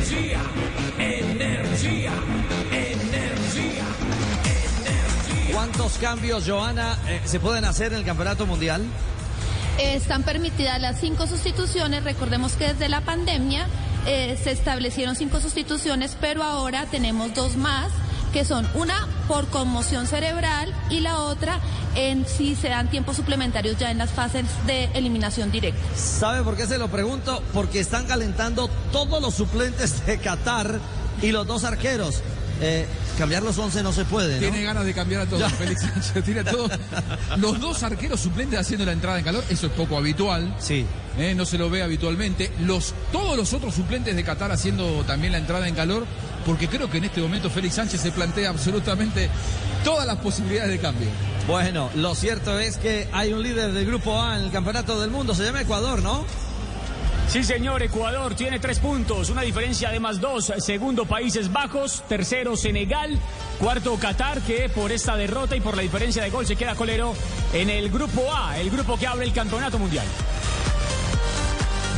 energía, energía, energía, energía. ¿Cuántos cambios, Joana, eh, se pueden hacer en el Campeonato Mundial? Eh, están permitidas las cinco sustituciones. Recordemos que desde la pandemia eh, se establecieron cinco sustituciones, pero ahora tenemos dos más que son una por conmoción cerebral y la otra en si se dan tiempos suplementarios ya en las fases de eliminación directa. ¿Sabe por qué se lo pregunto? Porque están calentando todos los suplentes de Qatar y los dos arqueros. Eh, cambiar los 11 no se puede, ¿no? Tiene ganas de cambiar a todos, Félix Sánchez. Tiene a todos. Los dos arqueros suplentes haciendo la entrada en calor, eso es poco habitual. Sí. Eh, no se lo ve habitualmente. Los, todos los otros suplentes de Qatar haciendo también la entrada en calor, porque creo que en este momento Félix Sánchez se plantea absolutamente todas las posibilidades de cambio. Bueno, lo cierto es que hay un líder del grupo A en el campeonato del mundo, se llama Ecuador, ¿no? Sí, señor, Ecuador tiene tres puntos, una diferencia de más dos. Segundo, Países Bajos. Tercero, Senegal. Cuarto, Qatar, que por esta derrota y por la diferencia de gol se queda colero en el grupo A, el grupo que abre el campeonato mundial.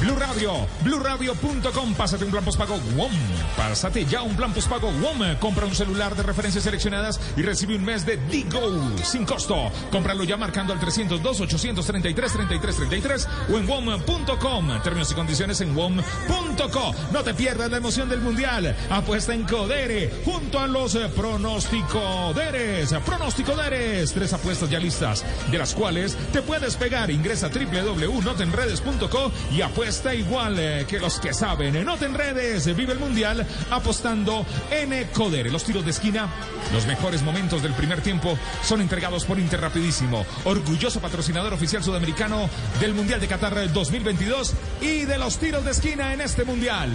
Blue Radio, BlueRadio.com. Pásate un plan postpago WOM. Pásate ya un plan postpago WOM. Compra un celular de referencias seleccionadas y recibe un mes de Digo sin costo. Cómpralo ya marcando al 302-833-3333 o en WOM.com. Términos y condiciones en WOM.co. No te pierdas la emoción del Mundial. Apuesta en Codere junto a los pronosticoderes. Pronosticoderes. Tres apuestas ya listas, de las cuales te puedes pegar. Ingresa a www.notenredes.co y apuesta igual eh, que los que saben. No te enredes, vive el mundial apostando en Codere. Los tiros de esquina, los mejores momentos del primer tiempo son entregados por Interrapidísimo, orgulloso patrocinador oficial sudamericano del Mundial de Qatar 2022 y de los tiros de esquina en este mundial.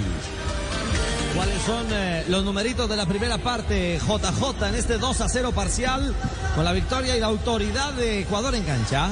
¿Cuáles son eh, los numeritos de la primera parte, JJ, en este 2 a 0 parcial, con la victoria y la autoridad de Ecuador en cancha?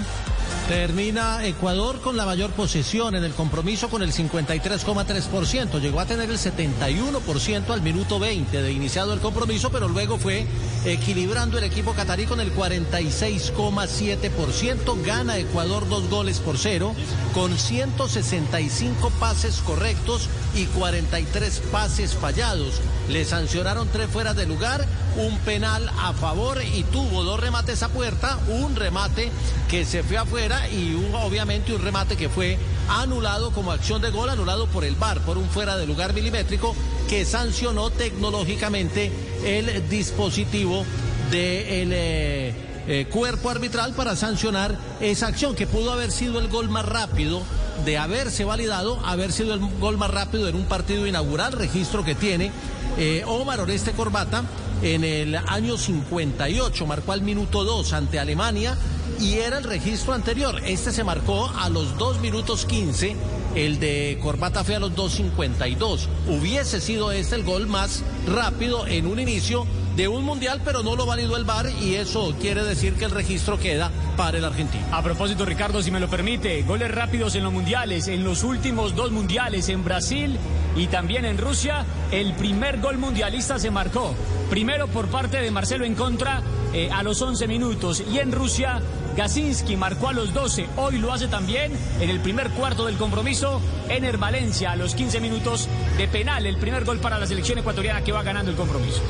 Termina Ecuador con la mayor posesión en el compromiso con el 53,3%. Llegó a tener el 71% al minuto 20 de iniciado el compromiso, pero luego fue equilibrando el equipo catarí con el 46,7%. Gana Ecuador dos goles por cero con 165 pases correctos y 43 pases fallados. Le sancionaron tres fuera de lugar, un penal a favor y tuvo dos remates a puerta, un remate que se fue afuera y hubo obviamente un remate que fue anulado como acción de gol, anulado por el VAR, por un fuera de lugar milimétrico que sancionó tecnológicamente el dispositivo del eh, eh, cuerpo arbitral para sancionar esa acción que pudo haber sido el gol más rápido de haberse validado, haber sido el gol más rápido en un partido inaugural, registro que tiene eh, Omar Oreste Corbata en el año 58, marcó al minuto 2 ante Alemania y era el registro anterior. Este se marcó a los 2 minutos 15, el de Corbata fue a los 2.52. Hubiese sido este el gol más rápido en un inicio de un mundial, pero no lo validó el VAR y eso quiere decir que el registro queda para el argentino. A propósito, Ricardo, si me lo permite, goles rápidos en los mundiales, en los últimos dos mundiales en Brasil y también en Rusia, el primer gol mundialista se marcó. Primero por parte de Marcelo en contra eh, a los 11 minutos y en Rusia Gasinski marcó a los 12, hoy lo hace también en el primer cuarto del compromiso, Ener Valencia a los 15 minutos de penal, el primer gol para la selección ecuatoriana que va ganando el compromiso.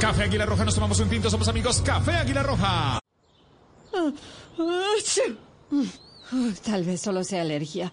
Café Águila Roja, nos tomamos un tinto, somos amigos. Café Águila Roja. Tal vez solo sea alergia.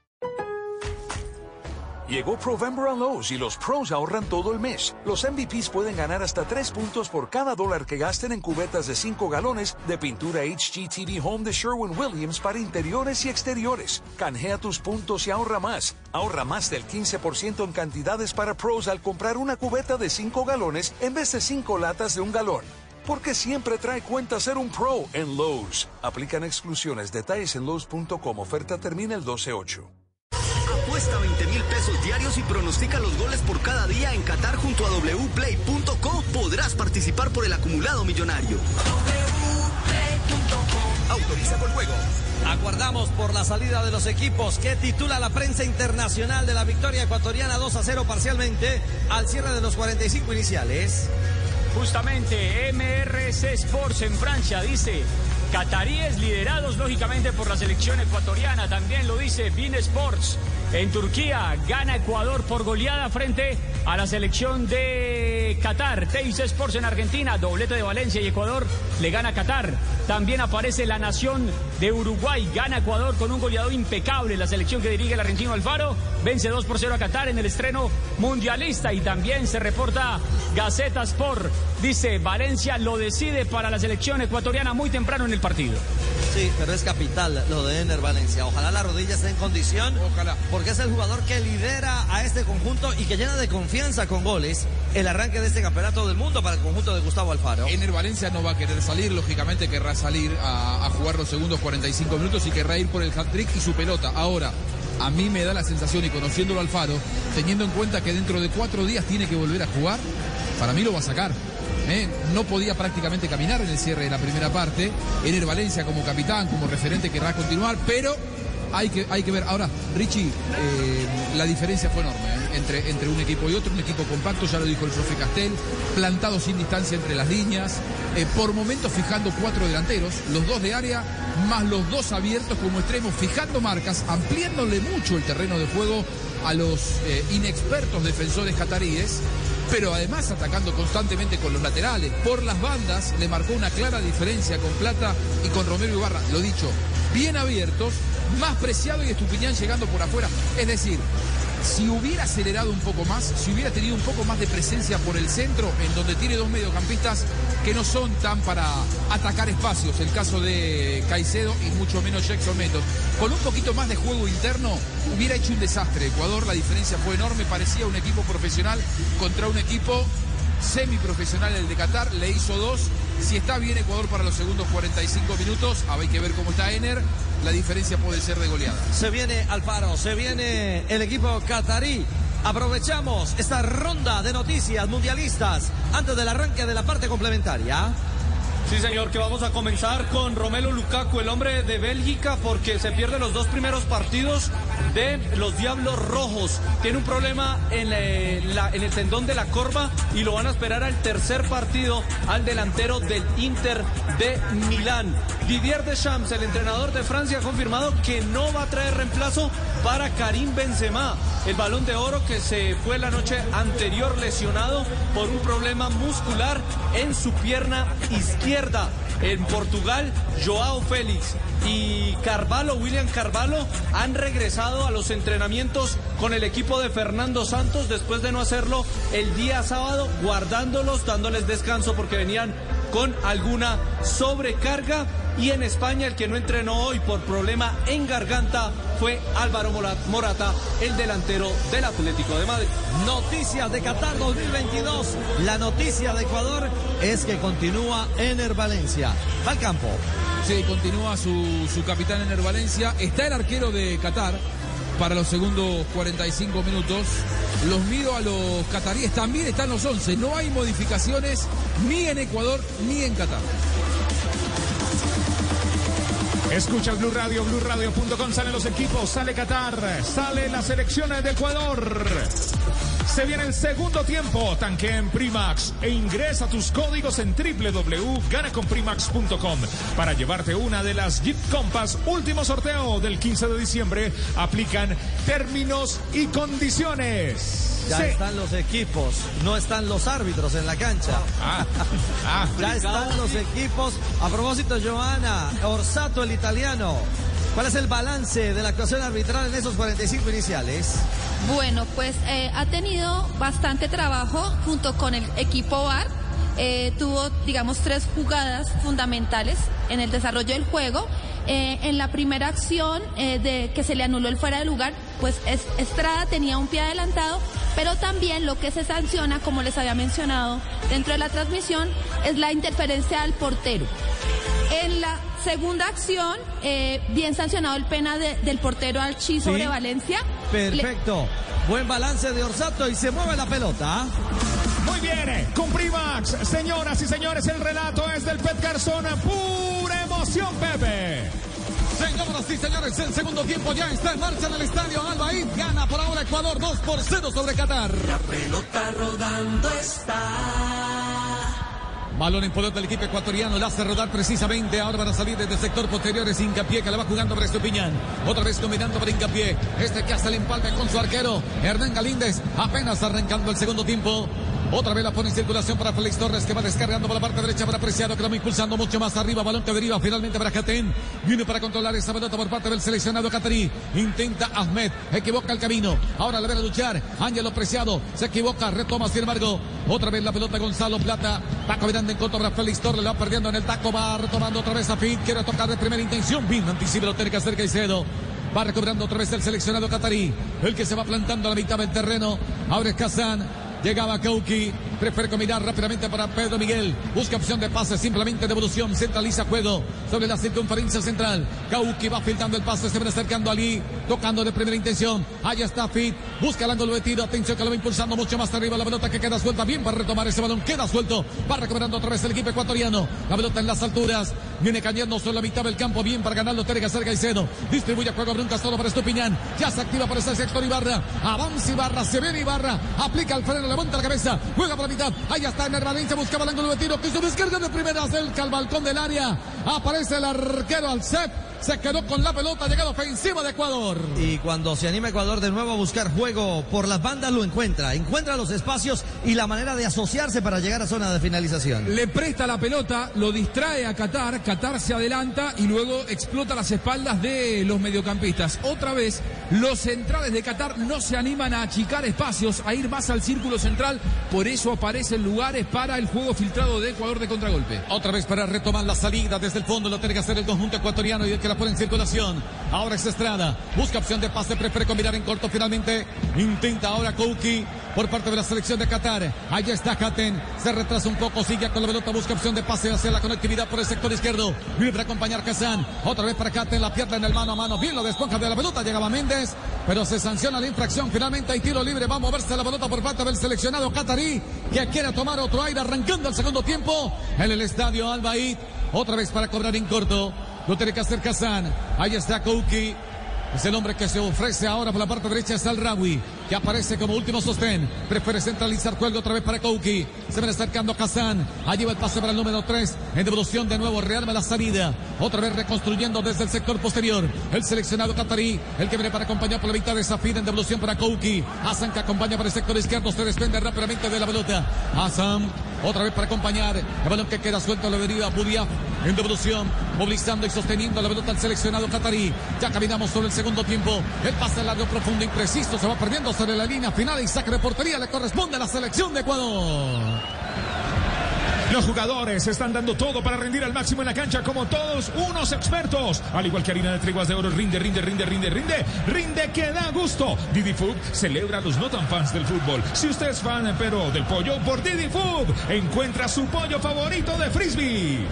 Llegó Provember a Lowe's y los pros ahorran todo el mes. Los MVPs pueden ganar hasta 3 puntos por cada dólar que gasten en cubetas de 5 galones de pintura HGTV Home de Sherwin-Williams para interiores y exteriores. Canjea tus puntos y ahorra más. Ahorra más del 15% en cantidades para pros al comprar una cubeta de 5 galones en vez de 5 latas de un galón. Porque siempre trae cuenta ser un pro en Lowe's. Aplican exclusiones. Detalles en Lowe's.com. Oferta termina el 12-8. Apuesta 20 mil pesos diarios y pronostica los goles por cada día en Qatar junto a wplay.co. Podrás participar por el acumulado millonario. Autoriza con juego. Aguardamos por la salida de los equipos que titula la prensa internacional de la victoria ecuatoriana 2 a 0 parcialmente al cierre de los 45 iniciales. Justamente, MRC Sports en Francia dice, cataríes liderados lógicamente por la selección ecuatoriana, también lo dice Bean Sports. En Turquía gana Ecuador por goleada frente a la selección de Qatar. Teis Sports en Argentina, doblete de Valencia y Ecuador le gana a Qatar. También aparece la nación de Uruguay, gana Ecuador con un goleador impecable. La selección que dirige el argentino Alfaro vence 2 por 0 a Qatar en el estreno mundialista. Y también se reporta Gaceta Sport. Dice Valencia lo decide para la selección ecuatoriana muy temprano en el partido. Sí, pero es capital lo de Ener Valencia. Ojalá la rodilla esté en condición. Ojalá. Porque es el jugador que lidera a este conjunto y que llena de confianza con goles el arranque de este campeonato del mundo para el conjunto de Gustavo Alfaro. Ener Valencia no va a querer salir, lógicamente querrá salir a, a jugar los segundos 45 minutos y querrá ir por el hat-trick y su pelota. Ahora, a mí me da la sensación, y conociéndolo Alfaro, teniendo en cuenta que dentro de cuatro días tiene que volver a jugar, para mí lo va a sacar. ¿Eh? No podía prácticamente caminar en el cierre de la primera parte. Ener Valencia como capitán, como referente, querrá continuar, pero hay que, hay que ver. Ahora, Richie, eh, la diferencia fue enorme ¿eh? entre, entre un equipo y otro. Un equipo compacto, ya lo dijo el profe Castel, plantado sin distancia entre las líneas, eh, por momentos fijando cuatro delanteros, los dos de área, más los dos abiertos como extremos, fijando marcas, ampliándole mucho el terreno de juego a los inexpertos defensores cataríes pero además atacando constantemente con los laterales. Por las bandas le marcó una clara diferencia con Plata y con Romero Ibarra. Lo dicho, bien abiertos, más Preciado y Estupiñán llegando por afuera. Es decir, si hubiera acelerado un poco más, si hubiera tenido un poco más de presencia por el centro, en donde tiene dos mediocampistas que no son tan para atacar espacios, el caso de Caicedo y mucho menos Jackson Mendoz. Con un poquito más de juego interno, hubiera hecho un desastre. Ecuador, la diferencia fue enorme, parecía un equipo profesional contra un equipo semiprofesional, el de Qatar, le hizo dos. Si está bien Ecuador para los segundos 45 minutos, hay que ver cómo está Ener, la diferencia puede ser de goleada. Se viene Alfaro, se viene el equipo catarí. Aprovechamos esta ronda de noticias mundialistas antes del arranque de la parte complementaria. Sí, señor, que vamos a comenzar con Romelu Lukaku, el hombre de Bélgica, porque se pierde los dos primeros partidos de los Diablos Rojos. Tiene un problema en, eh, en el tendón de la corva y lo van a esperar al tercer partido al delantero del Inter de Milán. Didier Deschamps, el entrenador de Francia, ha confirmado que no va a traer reemplazo para Karim Benzema, el balón de oro que se fue la noche anterior lesionado por un problema muscular en su pierna izquierda. En Portugal, Joao Félix y Carvalho, William Carvalho, han regresado a los entrenamientos con el equipo de Fernando Santos después de no hacerlo el día sábado, guardándolos, dándoles descanso porque venían con alguna sobrecarga. Y en España el que no entrenó hoy por problema en garganta fue Álvaro Mora- Morata, el delantero del Atlético de Madrid. Noticias de Qatar 2022. La noticia de Ecuador es que continúa Ener Valencia. Va al campo. Sí, continúa su, su capitán Ener Valencia. Está el arquero de Qatar para los segundos 45 minutos. Los miro a los cataríes. También están los 11. No hay modificaciones ni en Ecuador ni en Qatar. Escucha Blue Radio, BlueRadio.com, salen los equipos, sale Qatar, sale la selección de Ecuador. Se viene el segundo tiempo, tanque en Primax e ingresa tus códigos en www.ganaconprimax.com para llevarte una de las Jeep Compass último sorteo del 15 de diciembre. Aplican términos y condiciones. Ya Sí. están los equipos, no están los árbitros en la cancha. Ah, ah. ya están los equipos. A propósito, Joana, Orsato el italiano. ¿Cuál es el balance de la actuación arbitral en esos 45 iniciales? Bueno, pues eh, ha tenido bastante trabajo junto con el equipo VAR. Eh, tuvo, digamos, tres jugadas fundamentales en el desarrollo del juego. Eh, en la primera acción eh, de que se le anuló el fuera de lugar, pues es- Estrada tenía un pie adelantado, pero también lo que se sanciona, como les había mencionado dentro de la transmisión, es la interferencia al portero. En la segunda acción, eh, bien sancionado el pena de- del portero Alchi sobre Sí. Valencia, Perfecto. Buen balance de Orsato y se mueve la pelota. Muy bien, con Primax, señoras y señores, el relato es del Pet Garzón, pura emoción, Pepe. Señoras y señores, el segundo tiempo ya está en marcha en el estadio Albaid. Gana por ahora Ecuador 2 por 0 sobre Qatar. La pelota rodando está. Balón en poder del equipo ecuatoriano, la hace rodar precisamente. Ahora van a salir desde el sector posterior. Es Incapié que la va jugando para Estupiñán. Otra vez combinando para Incapié. Este que hace el empalme con su arquero, Hernán Galíndez. Apenas arrancando el segundo tiempo. Otra vez la pone en circulación para Félix Torres que va descargando por la parte derecha para Preciado que la va impulsando mucho más arriba. Balón que deriva finalmente para Catén. Viene para controlar esa pelota por parte del seleccionado catarí. Intenta Ahmed. Equivoca el camino. Ahora le ven a luchar. Ángelo Preciado se equivoca. Retoma sin embargo. Otra vez la pelota Gonzalo Plata. Paco Miranda en contra para Félix Torres. La va perdiendo en el taco. Va retomando otra vez a Fit. Quiere tocar de primera intención. Bien anticipa lo tiene que hacer Caicedo. Va recobrando otra vez el seleccionado catarí. El que se va plantando a la mitad del terreno. Ahora es Kazán. Llegaba Kauki, prefiere combinar rápidamente para Pedro Miguel. Busca opción de pase, simplemente devolución. Centraliza juego sobre la circunferencia central. Kauki va filtrando el pase, se va acercando Ali, tocando de primera intención. Allá está Fit, busca el ángulo de. Atención que lo va impulsando mucho más arriba. La pelota que queda suelta, bien para retomar ese balón. Queda suelto, va recuperando otra vez el equipo ecuatoriano. La pelota en las alturas, viene cayendo sobre la mitad del campo, bien para ganarlo. Tiene que hacer Caicedo. Distribuye juego Brunca solo para Estupiñán. Ya se activa por ese sector Ibarra. Avanza Ibarra, se viene Ibarra, aplica el freno levanta la cabeza, juega por la mitad, ahí está Ener Valencia, buscaba el ángulo de tiro, quiso descarga de primera cerca al balcón del área, aparece el arquero al set, se quedó con la pelota, llegada ofensiva de Ecuador. Y cuando se anima Ecuador de nuevo a buscar juego por las bandas, lo encuentra. Encuentra los espacios y la manera de asociarse para llegar a zona de finalización. Le presta la pelota, lo distrae a Qatar, Qatar se adelanta y luego explota las espaldas de los mediocampistas. Otra vez, los centrales de Qatar no se animan a achicar espacios, a ir más al círculo central, por eso aparecen lugares para el juego filtrado de Ecuador de contragolpe. Otra vez para retomar la salida desde el fondo, lo tiene que hacer el conjunto ecuatoriano y el que la pone en circulación. Ahora es Estrada, busca opción de pase, prefiere combinar en corto finalmente. Intenta ahora Kouki por parte de la selección de Qatar. Ahí está Hatten, se retrasa un poco, sigue con la pelota, busca opción de pase hacia la conectividad por el sector izquierdo. Viene para acompañar Kazan, otra vez para Hatten, la pierna en el mano a mano, bien lo desponja de la pelota, llegaba Méndez, pero se sanciona la infracción. Finalmente hay tiro libre, va a moverse la pelota por parte del seleccionado qatarí que quiere tomar otro aire arrancando el segundo tiempo en el estadio Albaid. Otra vez para cobrar en corto. Lo tiene que hacer Kazan. Ahí está Kouki. Es el hombre que se ofrece ahora por la parte derecha es Al Rawi, que aparece como último sostén. Prefiere centralizar juego otra vez para Kouki. Se viene acercando Kazan. Allí va el pase para el número 3. En devolución de nuevo, rearma la salida. Otra vez reconstruyendo desde el sector posterior. El seleccionado catarí, el que viene para acompañar por la mitad de Safir en devolución para Kouki. Hassan que acompaña por el sector izquierdo. Se desprende rápidamente de la pelota. Hassan otra vez para acompañar. El balón que queda suelto lo deriva Budiaf en devolución, movilizando y sosteniendo la pelota al seleccionado catarí. Ya caminamos sobre el segundo tiempo. El pase largo, profundo, impreciso. Se va perdiendo sobre la línea final y saque de portería le corresponde a la selección de Ecuador. Los jugadores están dando todo para rendir al máximo en la cancha como todos unos expertos. Al igual que harina de triguas de oro, rinde, rinde, rinde, rinde, rinde, rinde que da gusto. Didi Food celebra a los no tan fans del fútbol. Si usted es fan pero del pollo, por Didi Food encuentra su pollo favorito de frisbee.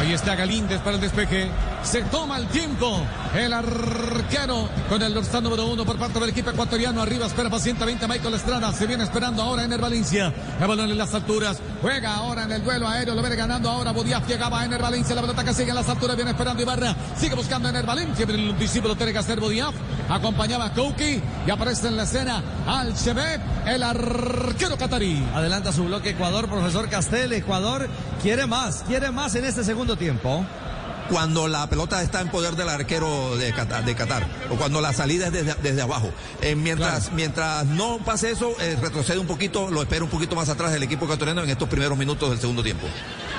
Ahí está Galíndez para el despeje. Se toma el tiempo. El arquero con el dorsal número uno por parte del equipo ecuatoriano. Arriba espera pacientemente a Michael Estrada. Se viene esperando ahora en el Valencia. El balón en las alturas. Juega ahora en el duelo aéreo. Lo viene ganando ahora. Bodiaf llegaba a Ener Valencia. La pelota que sigue en las alturas. Viene esperando Ibarra. Sigue buscando Ener Valencia. Pero el discípulo tiene que hacer Bodiaf. Acompañaba a Kouki. Y aparece en la escena al Chebeb, el arquero catarí. Adelanta su bloque Ecuador, profesor Castel. Ecuador quiere más, quiere más en este segundo tiempo. Cuando la pelota está en poder del arquero de Qatar, de Qatar o cuando la salida es desde, desde abajo. Eh, mientras, Claro. mientras no pase eso, eh, retrocede un poquito, lo espera un poquito más atrás el equipo ecuatoriano en estos primeros minutos del segundo tiempo.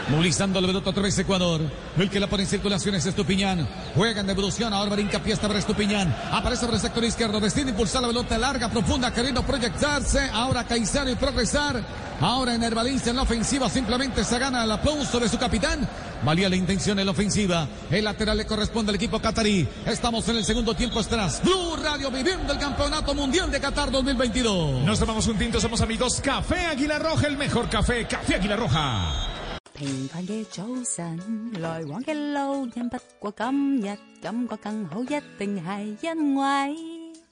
Movilizando la pelota otra vez Ecuador. El que la pone en circulación es Estupiñán. Juega en devolución. Ahora brinca pie para Estupiñán. Aparece por el sector izquierdo. Destina impulsar la pelota larga, profunda, queriendo proyectarse. Ahora Caicedo y progresar. Ahora en Valencia en la ofensiva. Simplemente se gana el aplauso de su capitán. Valía la intención en la ofensiva. El lateral le corresponde al equipo catarí. Estamos en el segundo tiempo. Estás Blue Radio viviendo el campeonato mundial de Qatar 2022. Nos tomamos un tinto, somos amigos. Café Águila Roja, el mejor café. Café Águila Roja. 平凡嘅早晨，來往嘅路人不過今日感覺更好，一定係因為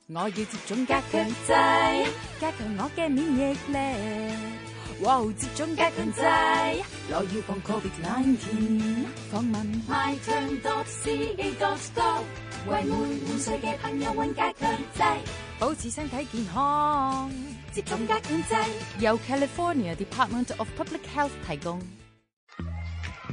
我要接種加強劑，加強我嘅免疫力。哇！接種加強劑，我要防 Covid nineteen。訪問 myturn.ca.gov，為每五歲嘅朋友揾加強劑，保持身體健康。接種加強劑，由 California Department of Public Health 提供。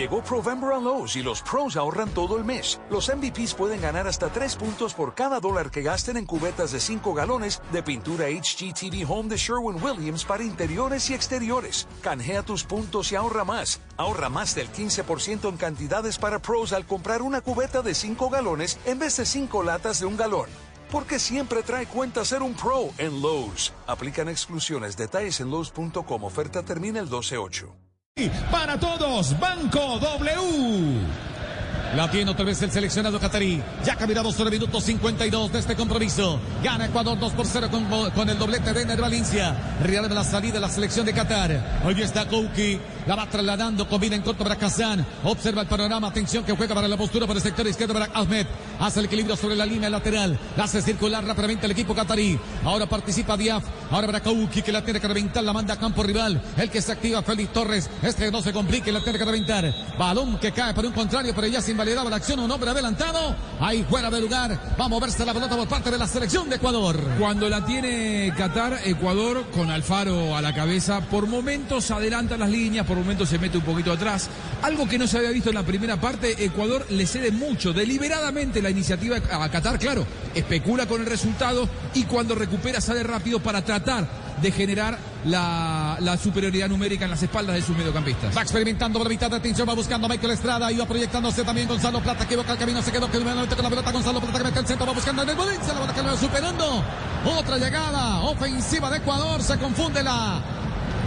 Llegó Provember a Lowe's y los pros ahorran todo el mes. Los MVPs pueden ganar hasta 3 puntos por cada dólar que gasten en cubetas de 5 galones de pintura HGTV Home de Sherwin-Williams para interiores y exteriores. Canjea tus puntos y ahorra más. Ahorra más del 15% en cantidades para pros al comprar una cubeta de 5 galones en vez de 5 latas de un galón. Porque siempre trae cuenta ser un pro en Lowe's. Aplican exclusiones. Detalles en Lowe's.com. Oferta termina el 12-8. Para todos, Banco W. La tiene otra vez el seleccionado catarí. Ya caminamos sobre el minuto 52 de este compromiso. Gana Ecuador 2 por 0 con, con el doblete de Ener Valencia. Real de la salida de la selección de Qatar. Hoy está Kouki. La va trasladando. Combina en corto para Kazan. Observa el panorama. Atención que juega para la postura por el sector izquierdo para Ahmed. Hace el equilibrio sobre la línea lateral. La hace circular rápidamente el equipo catarí. Ahora participa Diaf. Ahora para Kouki que la tiene que reventar. La manda a campo rival. El que se activa Félix Torres. Este no se complique. La tiene que reventar. Balón que cae por un contrario. Pero ya se invalidaba la acción. Un hombre adelantado. Ahí fuera de lugar. Va a moverse la pelota por parte de la selección de Ecuador. Cuando la tiene Qatar, Ecuador con Alfaro a la cabeza, por momentos adelanta las líneas, por momentos se mete un poquito atrás. Algo que no se había visto en la primera parte, Ecuador le cede mucho, deliberadamente la iniciativa a Qatar, claro, especula con el resultado y cuando recupera sale rápido para tratar de generar la, superioridad numérica en las espaldas de sus mediocampistas. Va experimentando la mitad de atención, va buscando a Michael Estrada, iba proyectándose también Gonzalo Plata, que evoca el camino, se quedó que nuevamente con la pelota, Gonzalo Plata que mete el centro, va buscando en el Valencia, la bola que lo va superando. Otra llegada ofensiva de Ecuador, se confunde la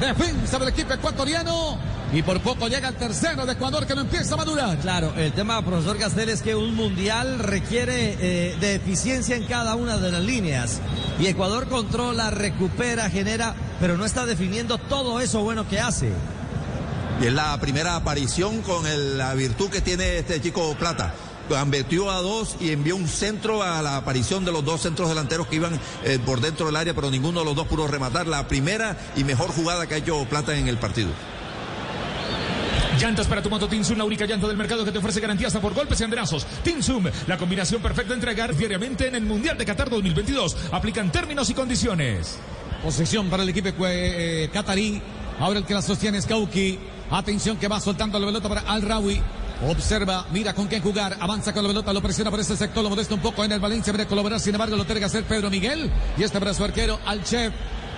defensa del equipo ecuatoriano. Y por poco llega el tercero de Ecuador que no empieza a madurar. Claro, el tema, profesor Castel, es que un mundial requiere eh, de eficiencia en cada una de las líneas. Y Ecuador controla, recupera, genera, pero no está definiendo todo eso bueno que hace. Y es la primera aparición con el- la virtud que tiene este chico Plata. Convirtió a dos y envió un centro a la aparición de los dos centros delanteros que iban eh, por dentro del área, pero ninguno de los dos pudo rematar. La primera y mejor jugada que ha hecho Plata en el partido. Llantas para tu moto Tinsum, la única llanta del mercado que te ofrece garantía hasta por golpes y andrazos. Tinsum, la combinación perfecta de entregar diariamente en el Mundial de Qatar 2022. Aplican términos y condiciones. Posesión para el equipo eh, catarí. Ahora el que la sostiene es Kauki. Atención que va soltando la pelota para Al Rawi. Observa, mira con quién jugar, avanza con la pelota, lo presiona por ese sector, lo modesta un poco en el Valencia, viene a colaborar, sin embargo lo tiene que hacer Pedro Miguel. Y este su arquero, al chef.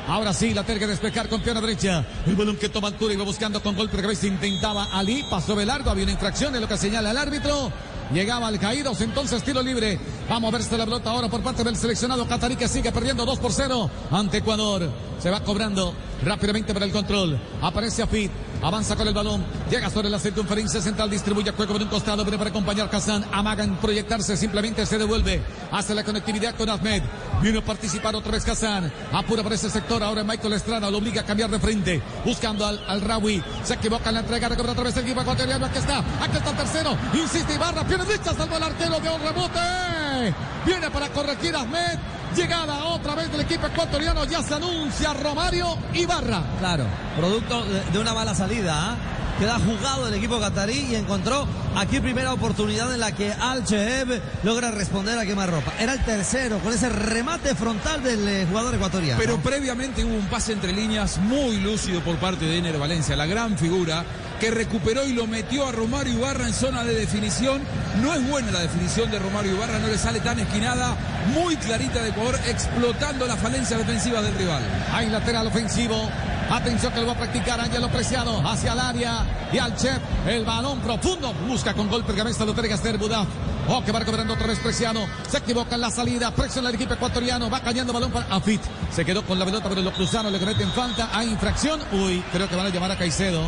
Ahora sí, la tiene que despejar con pierna derecha. El balón que toma altura y va buscando con golpe de cabeza. Intentaba Ali, pasó de largo, había una infracción en lo que señala el árbitro. Llegaba al caídos, entonces tiro libre. Vamos a verse la pelota ahora por parte del seleccionado catarí que sigue perdiendo 2 por 0 ante Ecuador. Se va cobrando rápidamente para el control. Aparece Afid, avanza con el balón, llega sobre la circunferencia central, distribuye juego por un costado, viene para acompañar Kazan. Amagan proyectarse, simplemente se devuelve. Hace la conectividad con Ahmed. Viene a participar otra vez Kazan. Apura por ese sector. Ahora Michael Estrada lo obliga a cambiar de frente. Buscando al, al Rawi. Se equivoca en la entrega. Recobra otra vez el equipo ecuatoriano. Aquí está. Aquí está el tercero. Insiste Ibarra. Pierde derecha. Salva el arquero de un rebote. Viene para corregir Ahmed. Llegada otra vez del equipo ecuatoriano. Ya se anuncia Romario Ibarra. Claro, producto de, una mala salida. ¿ah? Queda jugado el equipo catarí y encontró aquí primera oportunidad en la que Al Cheheb logra responder a quemarropa. Era el tercero con ese remate frontal del eh, jugador ecuatoriano. Pero previamente hubo un pase entre líneas muy lúcido por parte de Ener Valencia, la gran figura que recuperó y lo metió a Romario Ibarra en zona de definición. No es buena la definición de Romario Ibarra, no le sale tan esquinada, muy clarita de Ecuador, explotando la falencia defensiva del rival. Hay lateral ofensivo. Atención que lo va a practicar Ángelo Preciado hacia el área y al chef el balón profundo busca con golpe de cabeza lo hacer Budaf Oh, que va recuperando otra vez Preciado. Se equivoca en la salida. Presiona el equipo ecuatoriano. Va cayendo balón para Afit. Se quedó con la pelota, pero lo cruzaron. Le cometen falta. Hay infracción. Uy, creo que van a llamar a Caicedo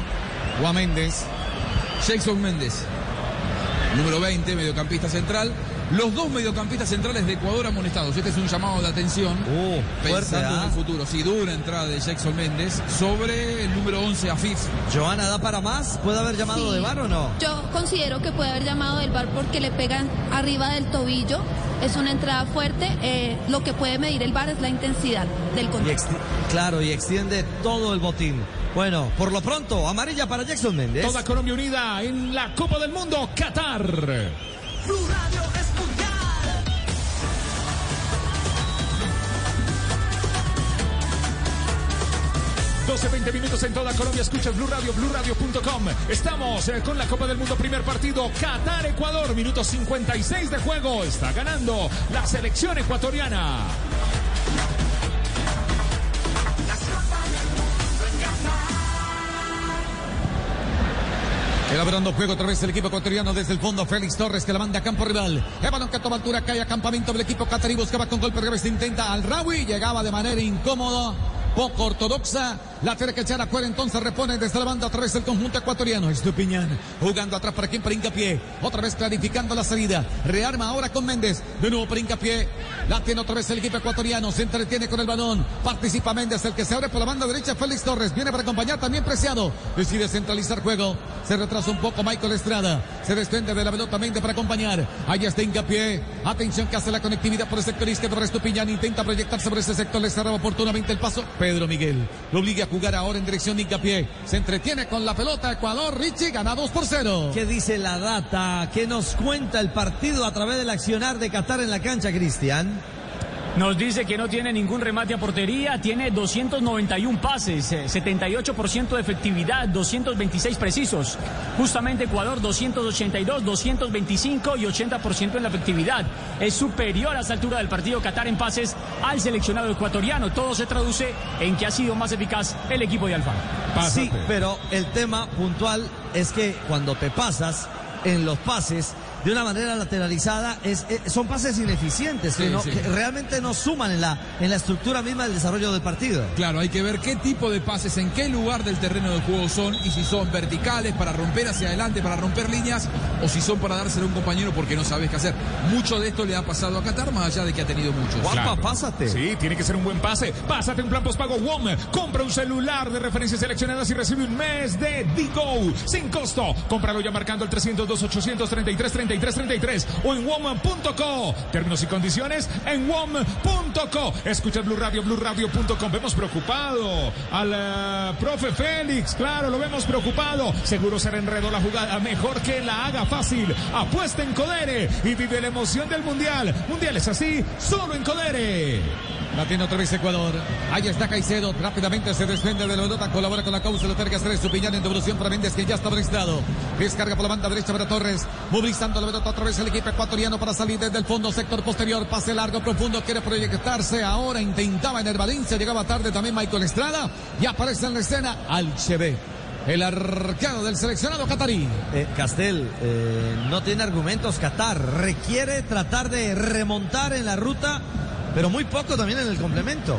a Méndez. Jason Méndez, número 20, mediocampista central. Los dos mediocampistas centrales de Ecuador amonestados. Este es un llamado de atención. fuerte, pensando en ¿ah? el futuro. Sí, dura entrada de Jackson Méndez sobre el número 11, Afif. Joana, ¿da para más? ¿Puede haber llamado Sí. de VAR o no? Yo considero que puede haber llamado del bar porque le pegan arriba del tobillo. Es una entrada fuerte. eh, lo que puede medir el bar es la intensidad del contacto. claro, y extiende todo el botín. Bueno, por lo pronto, amarilla para Jackson Méndez. Toda Colombia unida en la Copa del Mundo, Qatar. 12, 20 minutos en toda Colombia. Escuchas Blue Radio, BlueRadio.com. Estamos eh, con la Copa del Mundo, primer partido. Qatar-Ecuador, minuto 56 de juego. Está ganando la selección ecuatoriana. Elaborando juego otra vez el equipo ecuatoriano desde el fondo. Félix Torres que la manda a campo rival. El balón que toma altura cae a campamento del equipo catarí. Buscaba con golpe de revés. Intenta al Rawi. Llegaba de manera incómoda. Poco ortodoxa. La tiene que echar afuera. Entonces repone desde la banda otra vez el conjunto ecuatoriano. Estupiñán jugando atrás para quien para hincapié. Otra vez clarificando la salida. Rearma ahora con Méndez. De nuevo para hincapié. La tiene otra vez el equipo ecuatoriano. Se entretiene con el balón. Participa Méndez. El que se abre por la banda derecha. Félix Torres. Viene para acompañar también Preciado. Decide centralizar juego. Se retrasa un poco Michael Estrada. Se desprende de la pelota Méndez para acompañar. Ahí está hincapié. Atención que hace la conectividad por el sector izquierdo para Estupiñán. Intenta proyectar sobre ese sector. Le cerraba oportunamente el paso. Pedro Miguel. Lo obliga a jugar ahora en dirección de hincapié. Se entretiene con la pelota. Ecuador. Richie gana 2 por 0. ¿Qué dice la data? ¿Qué nos cuenta el partido a través del accionar de Qatar en la cancha, Cristian? Nos dice que no tiene ningún remate a portería, tiene 291 pases, eh, 78% de efectividad, 226 precisos. Justamente Ecuador 282, 225 y 80% en la efectividad. Es superior a esta altura del partido Qatar en pases al seleccionado ecuatoriano. Todo se traduce en que ha sido más eficaz el equipo de Alfaro. Sí, pero el tema puntual es que cuando te pasas en los pases de una manera lateralizada es, eh, son pases ineficientes que, Sí, no- sí. que realmente no suman en la, en la estructura misma del desarrollo del partido. Claro, hay que ver qué tipo de pases, en qué lugar del terreno de juego son y si son verticales para romper hacia adelante, para romper líneas o si son para dárselo a un compañero porque no sabes qué hacer. Mucho de esto le ha pasado a Qatar, más allá de que ha tenido muchos. Claro. pásate. Sí, tiene que ser un buen pase. Pásate un plan postpago WOM. Compra un celular de referencias seleccionadas y recibe un mes de Digo sin costo. Cómpralo ya marcando el 302 833 33 33 o en WOM.co. Términos y condiciones en WOM.co. Escucha Blue Radio, BlueRadio.com. Vemos preocupado al eh, profe Félix. Claro, lo vemos preocupado. Seguro será enredo la jugada. Mejor que la haga fácil. Apuesta en Codere y vive la emoción del Mundial. Mundial es así, solo en Codere. La tiene otra vez Ecuador. Ahí está Caicedo. Rápidamente se desprende de la pelota. Colabora con la causa. Lo que hacer Estupiñán en devolución para Méndez, que ya está prestado. Descarga por la banda derecha para Torres. Movilizando la pelota otra vez el equipo ecuatoriano para salir desde el fondo, sector posterior. Pase largo, profundo. Quiere proyectarse. Ahora intentaba en el Valencia. Llegaba tarde también Michael Estrada. Y aparece en la escena Alcheve. El arquero del seleccionado catarí. Eh, Castel, eh, no tiene argumentos Qatar. Requiere tratar de remontar en la ruta, pero muy poco también en el complemento.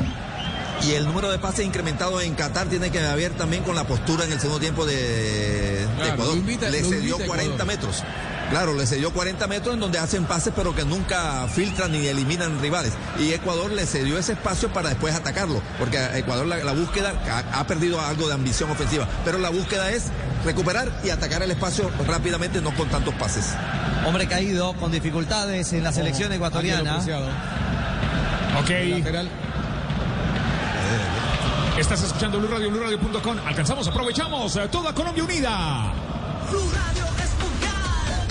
Y el número de pases incrementado en Qatar tiene que ver también con la postura en el segundo tiempo de, Ecuador. invita- le cedió invita 40 Ecuador. metros. Claro, le cedió 40 metros en donde hacen pases pero que nunca filtran ni eliminan rivales. Y Ecuador le cedió ese espacio para después atacarlo, porque a Ecuador la, la búsqueda ha, ha perdido algo de ambición ofensiva, pero la búsqueda es recuperar y atacar el espacio rápidamente, no con tantos pases. Hombre caído, con dificultades en la selección ecuatoriana. Ok. Lateral. Estás escuchando Blue Radio, BlueRadio.com. Alcanzamos, aprovechamos. eh, Toda Colombia unida. Blue Radio es mundial.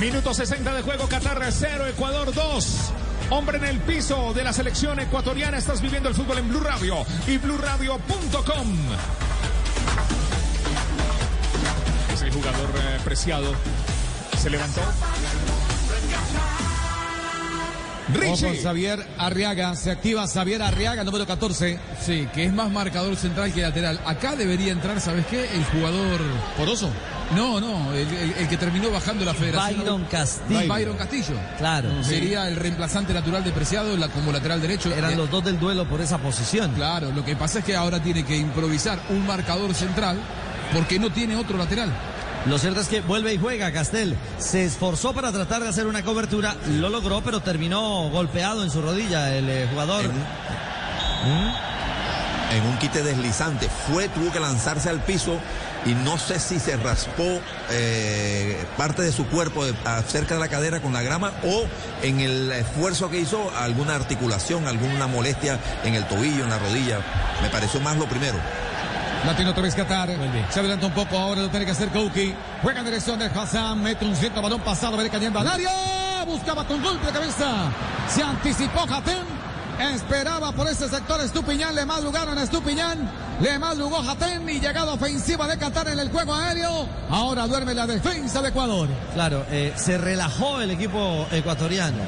Minuto 60 de juego, Qatar 0, Ecuador 2. Hombre en el piso de la selección ecuatoriana. Estás viviendo el fútbol en Blue Radio y BlueRadio.com. el jugador eh, preciado. Se levantó. Ojo con Xavier Arriaga, se activa Xavier Arriaga, número 14. Sí, que es más marcador central que lateral. Acá debería entrar, ¿sabes qué? El jugador. ¿Poroso? No, no, el, el- el que terminó bajando la federación. Byron Castillo. Byron Castillo. Claro. Sería el reemplazante natural de Preciado la- como lateral derecho. Eran Eh, los dos del duelo por esa posición. Claro, lo que pasa es que ahora tiene que improvisar un marcador central porque no tiene otro lateral. Lo cierto es que vuelve y juega Castel. Se esforzó para tratar de hacer una cobertura, lo logró, pero terminó golpeado en su rodilla el eh, jugador. en un quite deslizante. Fue, tuvo que lanzarse al piso y no sé si se raspó eh, parte de su cuerpo de- cerca de la cadera con la grama o en el esfuerzo que hizo alguna articulación, alguna molestia en el tobillo, en la rodilla. Me pareció más lo primero. La tiene otra vez Qatar. Se adelanta un poco ahora, lo tiene que hacer Kouki. Juega en dirección de Hassan, mete un centro balón pasado, viene cayendo al área. Buscaba con golpe de cabeza. Se anticipó Hatem. Esperaba por ese sector Estupiñán, le madrugaron a Estupiñán, le madrugó Hatem y llegada ofensiva de Qatar en el juego aéreo. Ahora duerme la defensa de Ecuador. Claro, eh, se relajó el equipo ecuatoriano.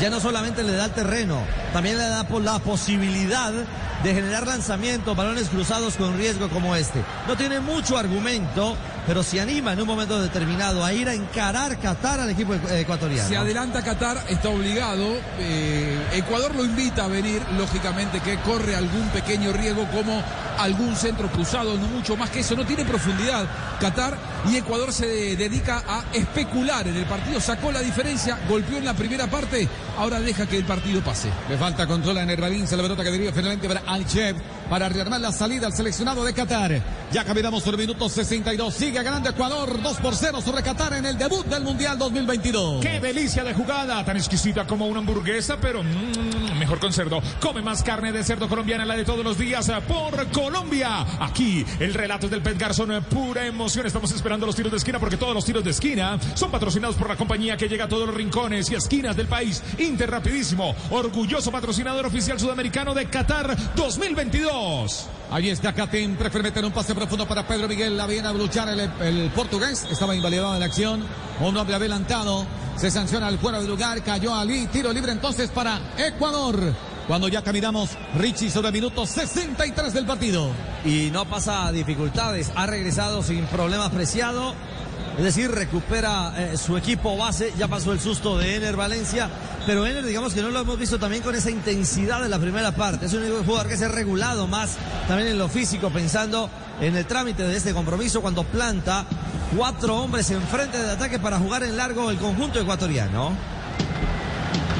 Ya no solamente le da el terreno, también le da la posibilidad de generar lanzamientos, balones cruzados con riesgo como este. No tiene mucho argumento, pero se anima en un momento determinado a ir a encarar Qatar al equipo ecu- ecuatoriano. Se adelanta Qatar, está obligado. eh, Ecuador lo invita a venir, lógicamente que corre algún pequeño riesgo como algún centro cruzado, no mucho más que eso, no tiene profundidad. Qatar y Ecuador se de- dedica a especular en el partido, sacó la diferencia, golpeó en la primera parte, ahora deja que el partido pase. Le falta control en Nervalín, se la pelota que deriva finalmente para Alchev para rearmar la salida al seleccionado de Qatar. Ya caminamos el minuto 62. Sigue ganando Ecuador 2 por 0 sobre Qatar en el debut del Mundial 2022. Qué delicia de jugada, tan exquisita como una hamburguesa, pero mm, mejor con cerdo. Come más carne de cerdo colombiana, la de todos los días, eh, por Colombia. Aquí, el relato es del Pet Garzón, eh, pura emoción. Estamos esperando los tiros de esquina porque todos los tiros de esquina son patrocinados por la compañía que llega a todos los rincones y esquinas del país. Inter Rapidísimo, orgulloso patrocinador oficial sudamericano de Qatar 2022. Ahí está Katim, prefiere meter un pase profundo para Pedro Miguel. La viene a luchar el, el portugués. Estaba invalidado en la acción. Un hombre adelantado. Se sanciona al fuera de lugar. Cayó Ali. Tiro libre entonces para Ecuador. Cuando ya caminamos, Richie sobre el minuto 63 del partido. y no pasa dificultades. Ha regresado sin problemas preciado. Es decir, recupera eh, su equipo base. Ya pasó el susto de Ener Valencia. Pero Ener, digamos que no lo hemos visto también con esa intensidad de la primera parte. Es un jugador que se ha regulado más también en lo físico, pensando en el trámite de este compromiso cuando planta cuatro hombres en frente de ataque para jugar en largo el conjunto ecuatoriano.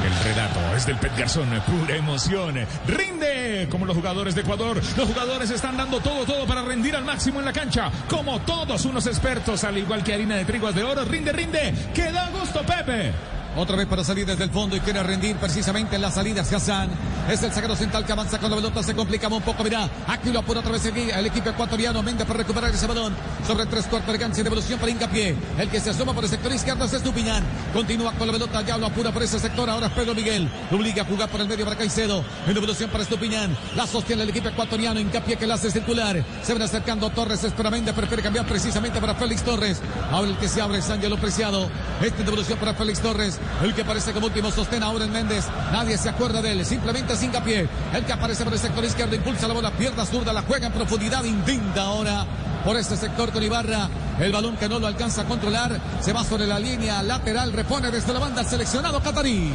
El relato es del Pet Garzón, pura emoción. Rinde como los jugadores de Ecuador. Los jugadores están dando todo, todo para rendir al máximo en la cancha. Como todos unos expertos, al igual que harina de triguas de oro. Rinde, rinde. Que da gusto, Pepe. Otra vez para salir desde el fondo y quiere rendir precisamente en las salidas Hassan. Es el sacado central que avanza con la pelota, se complicaba un poco, mirá. Aquí lo apura otra vez el, el equipo ecuatoriano. Méndez para recuperar ese balón. Sobre tres cuartos de devolución para hincapié. El que se asoma por el sector izquierdo es Estupiñán. Continúa con la pelota, ya lo apura por ese sector. Ahora es Pedro Miguel. Lo obliga a jugar por el medio para Caicedo. En devolución para Estupiñán. La sostiene el equipo ecuatoriano. Hincapié que la hace circular. Se van acercando Torres. Espera Méndez. Prefiere cambiar precisamente para Félix Torres. Ahora el que se abre es Ángelo Preciado. En devolución para Félix Torres. El que aparece como último sostén ahora en Méndez. Nadie se acuerda de él. Simplemente es hincapié. El que aparece por el sector izquierdo. Impulsa la bola. Pierna zurda. La juega en profundidad. Intenta ahora por este sector con Ibarra. El balón que no lo alcanza a controlar. Se va sobre la línea lateral. Repone desde la banda el seleccionado catarí.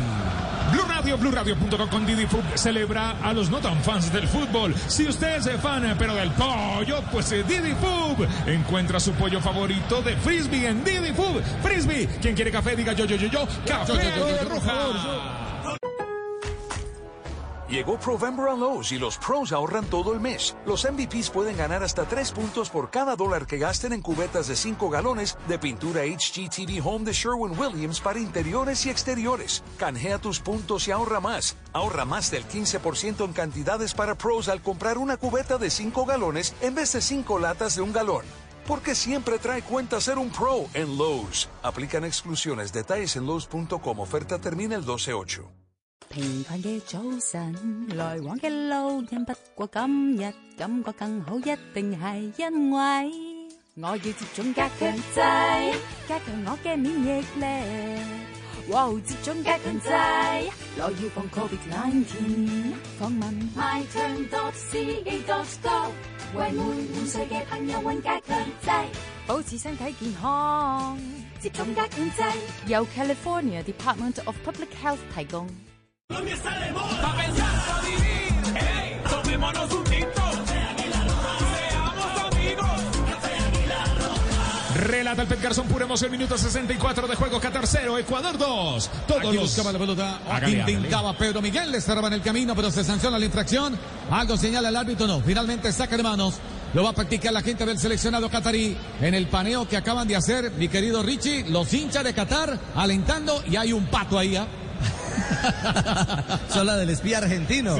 Blue Radio, BlueRadio.com con Didi Fub celebra a los no tan fans del fútbol. Si usted es fan, pero del pollo, pues eh, Didi Fub encuentra su pollo favorito de Frisbee en Didi Fub. Frisbee, quien quiere café, diga yo, yo, yo, yo. Café Yo, yo, yo, yo, de Roja. Llegó Provember a Lowe's y los pros ahorran todo el mes. Los MVPs pueden ganar hasta 3 puntos por cada dólar que gasten en cubetas de 5 galones de pintura HGTV Home de Sherwin-Williams para interiores y exteriores. Canjea tus puntos y ahorra más. Ahorra más del 15% en cantidades para pros al comprar una cubeta de 5 galones en vez de 5 latas de un galón. Porque siempre trae cuenta ser un pro en Lowe's. Aplican exclusiones. Detalles en Lowe's.com. Oferta termina el 12-8. 平凡嘅早晨，來往嘅路人不過今日感覺更好，一定係因為我要接種加強劑，加強我嘅免疫力。哇！接種嘅強制，來預防 Covid nineteen。訪問 myturn.ca.gov，為每五岁嘅朋友揾加強劑，保持身體健康。接種加強劑，由 California Department of Public Health 提供。Tomémonos un tinto. Seamos amigos. Relata el Pet Garzón, pura emoción, minuto 64 de juego, Qatar 0, Ecuador 2. Todos Aquí los... buscaba la pelota. Hágale. intentaba Pedro Miguel. Le cerraban el camino, pero se sanciona la infracción. Algo señala el árbitro, no. Finalmente saca de manos. Lo va a practicar la gente del seleccionado catarí en el paneo que acaban de hacer, mi querido Richie. Los hinchas de Qatar alentando y hay un pato ahí. ¿ah? Son la del espía argentino.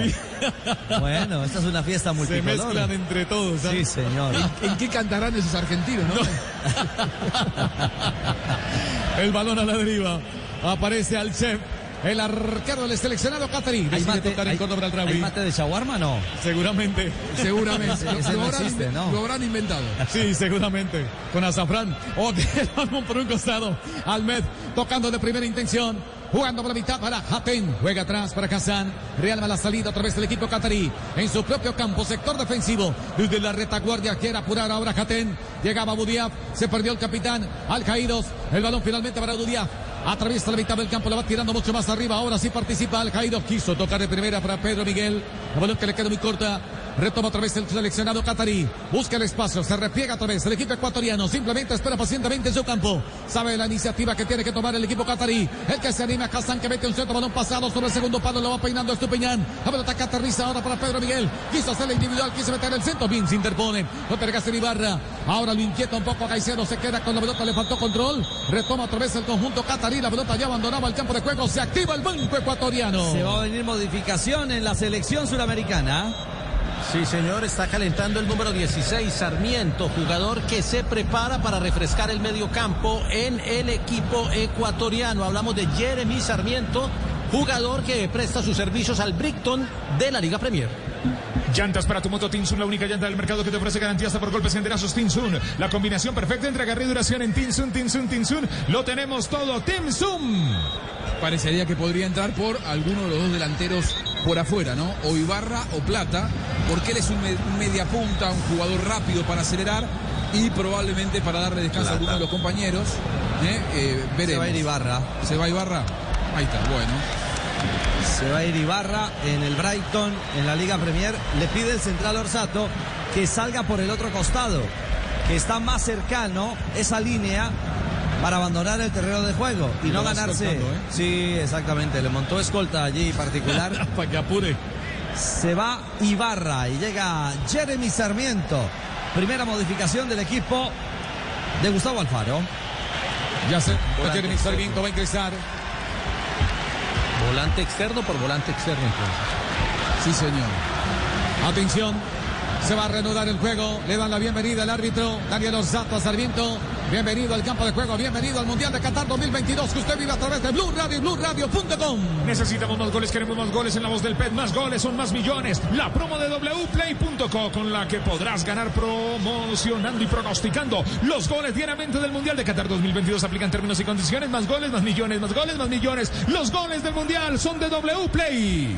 Bueno, esta es una fiesta Se multicolor. mezclan entre todos. ¿ah? Sí, señor. ¿En, en qué cantarán esos argentinos, no? El balón a la deriva. Aparece al chef. El arquero del seleccionado catarí. ¿Hay mate, tocar en hay- Córdoba al hay mate de shawarma no? Seguramente. Seguramente. Lo- ese lo, no habrán, existe, inven- ¿no? lo habrán inventado. Sí, seguramente. Con azafrán. O balón por un costado. Almed tocando de primera intención. Jugando por la mitad para Hatem. Juega atrás para Hassan. Real a la salida otra vez del equipo catarí. En su propio campo, sector defensivo. Desde la retaguardia quiere apurar ahora Hatem. Llegaba Budiaf. Se perdió el capitán. Al Caídos. El balón finalmente para Budiaf. Atraviesa la mitad del campo, la va tirando mucho más arriba. Ahora sí participa Al Caídos. Quiso tocar de primera para Pedro Miguel. El balón que le queda muy corta. Retoma otra vez el seleccionado catarí. Busca el espacio. Se repliega otra vez el equipo ecuatoriano. Simplemente espera pacientemente en su campo. Sabe la iniciativa que tiene que tomar el equipo catarí. El que se anima Hassan que mete un centro balón pasado sobre el segundo palo. Lo va peinando Estupiñán. La pelota que ahora para Pedro Miguel. Quiso hacer la individual. Quiso meter el centro. Bien se interpone. Lo perga Ibarra. Ahora lo inquieta un poco a Caicedo. Se queda con la pelota. Le faltó control. Retoma otra vez el conjunto catarí. La pelota ya abandonaba el campo de juego. Se activa el banco ecuatoriano. Se va a venir modificación en la selección suramericana. Sí, señor, está calentando el número 16, Sarmiento, jugador que se prepara para refrescar el medio campo en el equipo ecuatoriano. Hablamos de Jeremy Sarmiento, jugador que presta sus servicios al Brighton de la Liga Premier. Llantas para tu moto Tinsun, la única llanta del mercado que te ofrece garantía hasta por golpes y enderazos Tinsun. La combinación perfecta entre agarre y duración en Tinsun, Tinsun, Tinsun. Lo tenemos todo, Tinsun. Parecería que podría entrar por alguno de los dos delanteros por afuera, ¿no? O Ibarra o Plata, porque él es un, me- un media punta, un jugador rápido para acelerar y probablemente para darle descanso a alguno de los compañeros. ¿eh? Eh, veremos. Se va a ir Ibarra. ¿Se va Ibarra? Ahí está, bueno. Se va a ir Ibarra en el Brighton, en la Liga Premier. Le pide el central Orsato que salga por el otro costado, que está más cercano esa línea para abandonar el terreno de juego y Y no ganarse. ¿eh? Sí, exactamente. Le montó escolta allí particular. Para que apure. Se va Ibarra y llega Jeremy Sarmiento. Primera modificación del equipo de Gustavo Alfaro. Ya se. Volante Jeremy externo. Sarmiento va a ingresar. Volante externo por volante externo entonces. Sí, señor. Atención. Se va a reanudar el juego. Le dan la bienvenida al árbitro Daniel Orsato a Sarmiento. Bienvenido al campo de juego. Bienvenido al Mundial de Qatar 2022 que usted vive a través de Blue Radio y BlueRadio.com. Necesitamos más goles, queremos más goles en la voz del PET. Más goles son más millones. La promo de wplay.co con la que podrás ganar promocionando y pronosticando los goles diariamente del Mundial de Qatar 2022. Aplican términos y condiciones. Más goles, más millones, más goles, más millones. Los goles del Mundial son de wplay.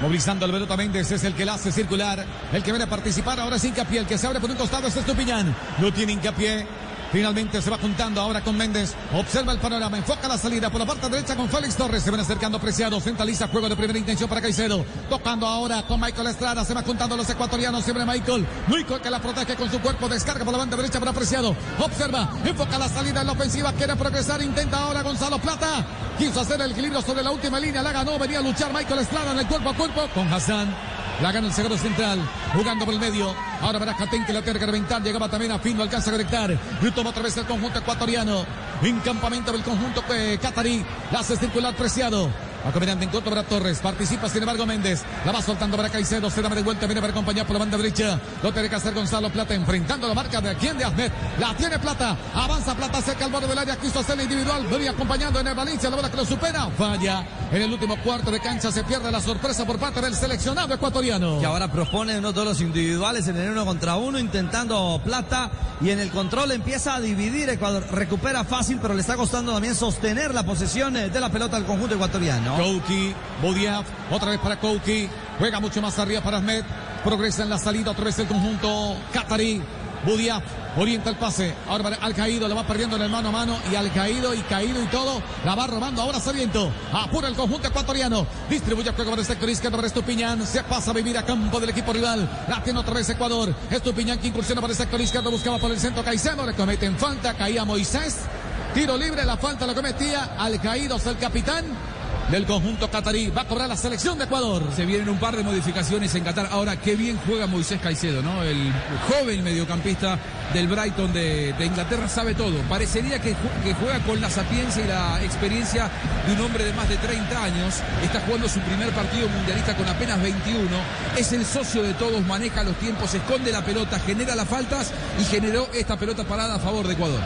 Movilizando al Alberto Méndez es el que la hace circular. El que viene a participar ahora es Hincapié. El que se abre por un costado es Estupiñán. No tiene Hincapié. Finalmente se va juntando ahora con Méndez. Observa el panorama, enfoca la salida por la parte derecha con Félix Torres. Se ven acercando Preciado, centraliza juego de primera intención para Caicedo. Tocando ahora con Michael Estrada. Se va juntando los ecuatorianos. Siempre Michael. Michael que la protege con su cuerpo. Descarga por la banda derecha para Preciado. Observa, enfoca la salida en la ofensiva. Quiere progresar. Intenta ahora Gonzalo Plata. Quiso hacer el equilibrio sobre la última línea. La ganó. Venía a luchar Michael Estrada en el cuerpo a cuerpo con Hassan. La gana el segundo central, jugando por el medio. Ahora verá Jatén que la que reventar. Llegaba también a fin, no alcanza a conectar. Y toma otra vez el conjunto ecuatoriano. Encampamento del conjunto eh, catarí. La hace circular preciado. Va en contra para Torres. Participa, sin embargo, Méndez. La va soltando para Caicedo. Se da de vuelta. Viene para acompañar por la banda derecha. Lo tiene que hacer Gonzalo Plata. Enfrentando la marca de quien de Ahmed. La tiene Plata. Avanza Plata cerca al borde del área. Quiso hacer individual. Venía acompañando en el Valencia. La bola que lo supera. Falla. En el último cuarto de cancha se pierde la sorpresa por parte del seleccionado ecuatoriano. Que ahora propone unos los individuales en el uno contra uno. Intentando Plata. Y en el control empieza a dividir Ecuador. Recupera fácil, pero le está costando también sostener la posesión de la pelota al conjunto ecuatoriano. Kouki, Bodiaf, otra vez para Kouki, juega mucho más arriba para Ahmed, progresa en la salida otra vez el conjunto Qatarí. Budiaf orienta el pase. Ahora al caído le va perdiendo en el mano a mano y al caído y caído y todo la va robando. Ahora Sarmiento apura el conjunto ecuatoriano. Distribuye el juego para el sector izquierdo para Estupiñán. Se pasa a vivir a campo del equipo rival. La tiene otra vez Ecuador. Estupiñán que incursiona para el sector izquierdo. Buscaba por el centro Caicedo. Le cometen falta. Caía Moisés. Tiro libre. La falta lo cometía al caído el capitán del conjunto catarí. Va a cobrar la selección de Ecuador. Se vienen un par de modificaciones en Qatar. Ahora, qué bien juega Moisés Caicedo, ¿no? El joven mediocampista del Brighton de, Inglaterra sabe todo. Parecería que, que, juega con la sapiencia y la experiencia de un hombre de más de 30 años. Está jugando su primer partido mundialista con apenas 21. Es el socio de todos, maneja los tiempos, esconde la pelota, genera las faltas y generó esta pelota parada a favor de Ecuador.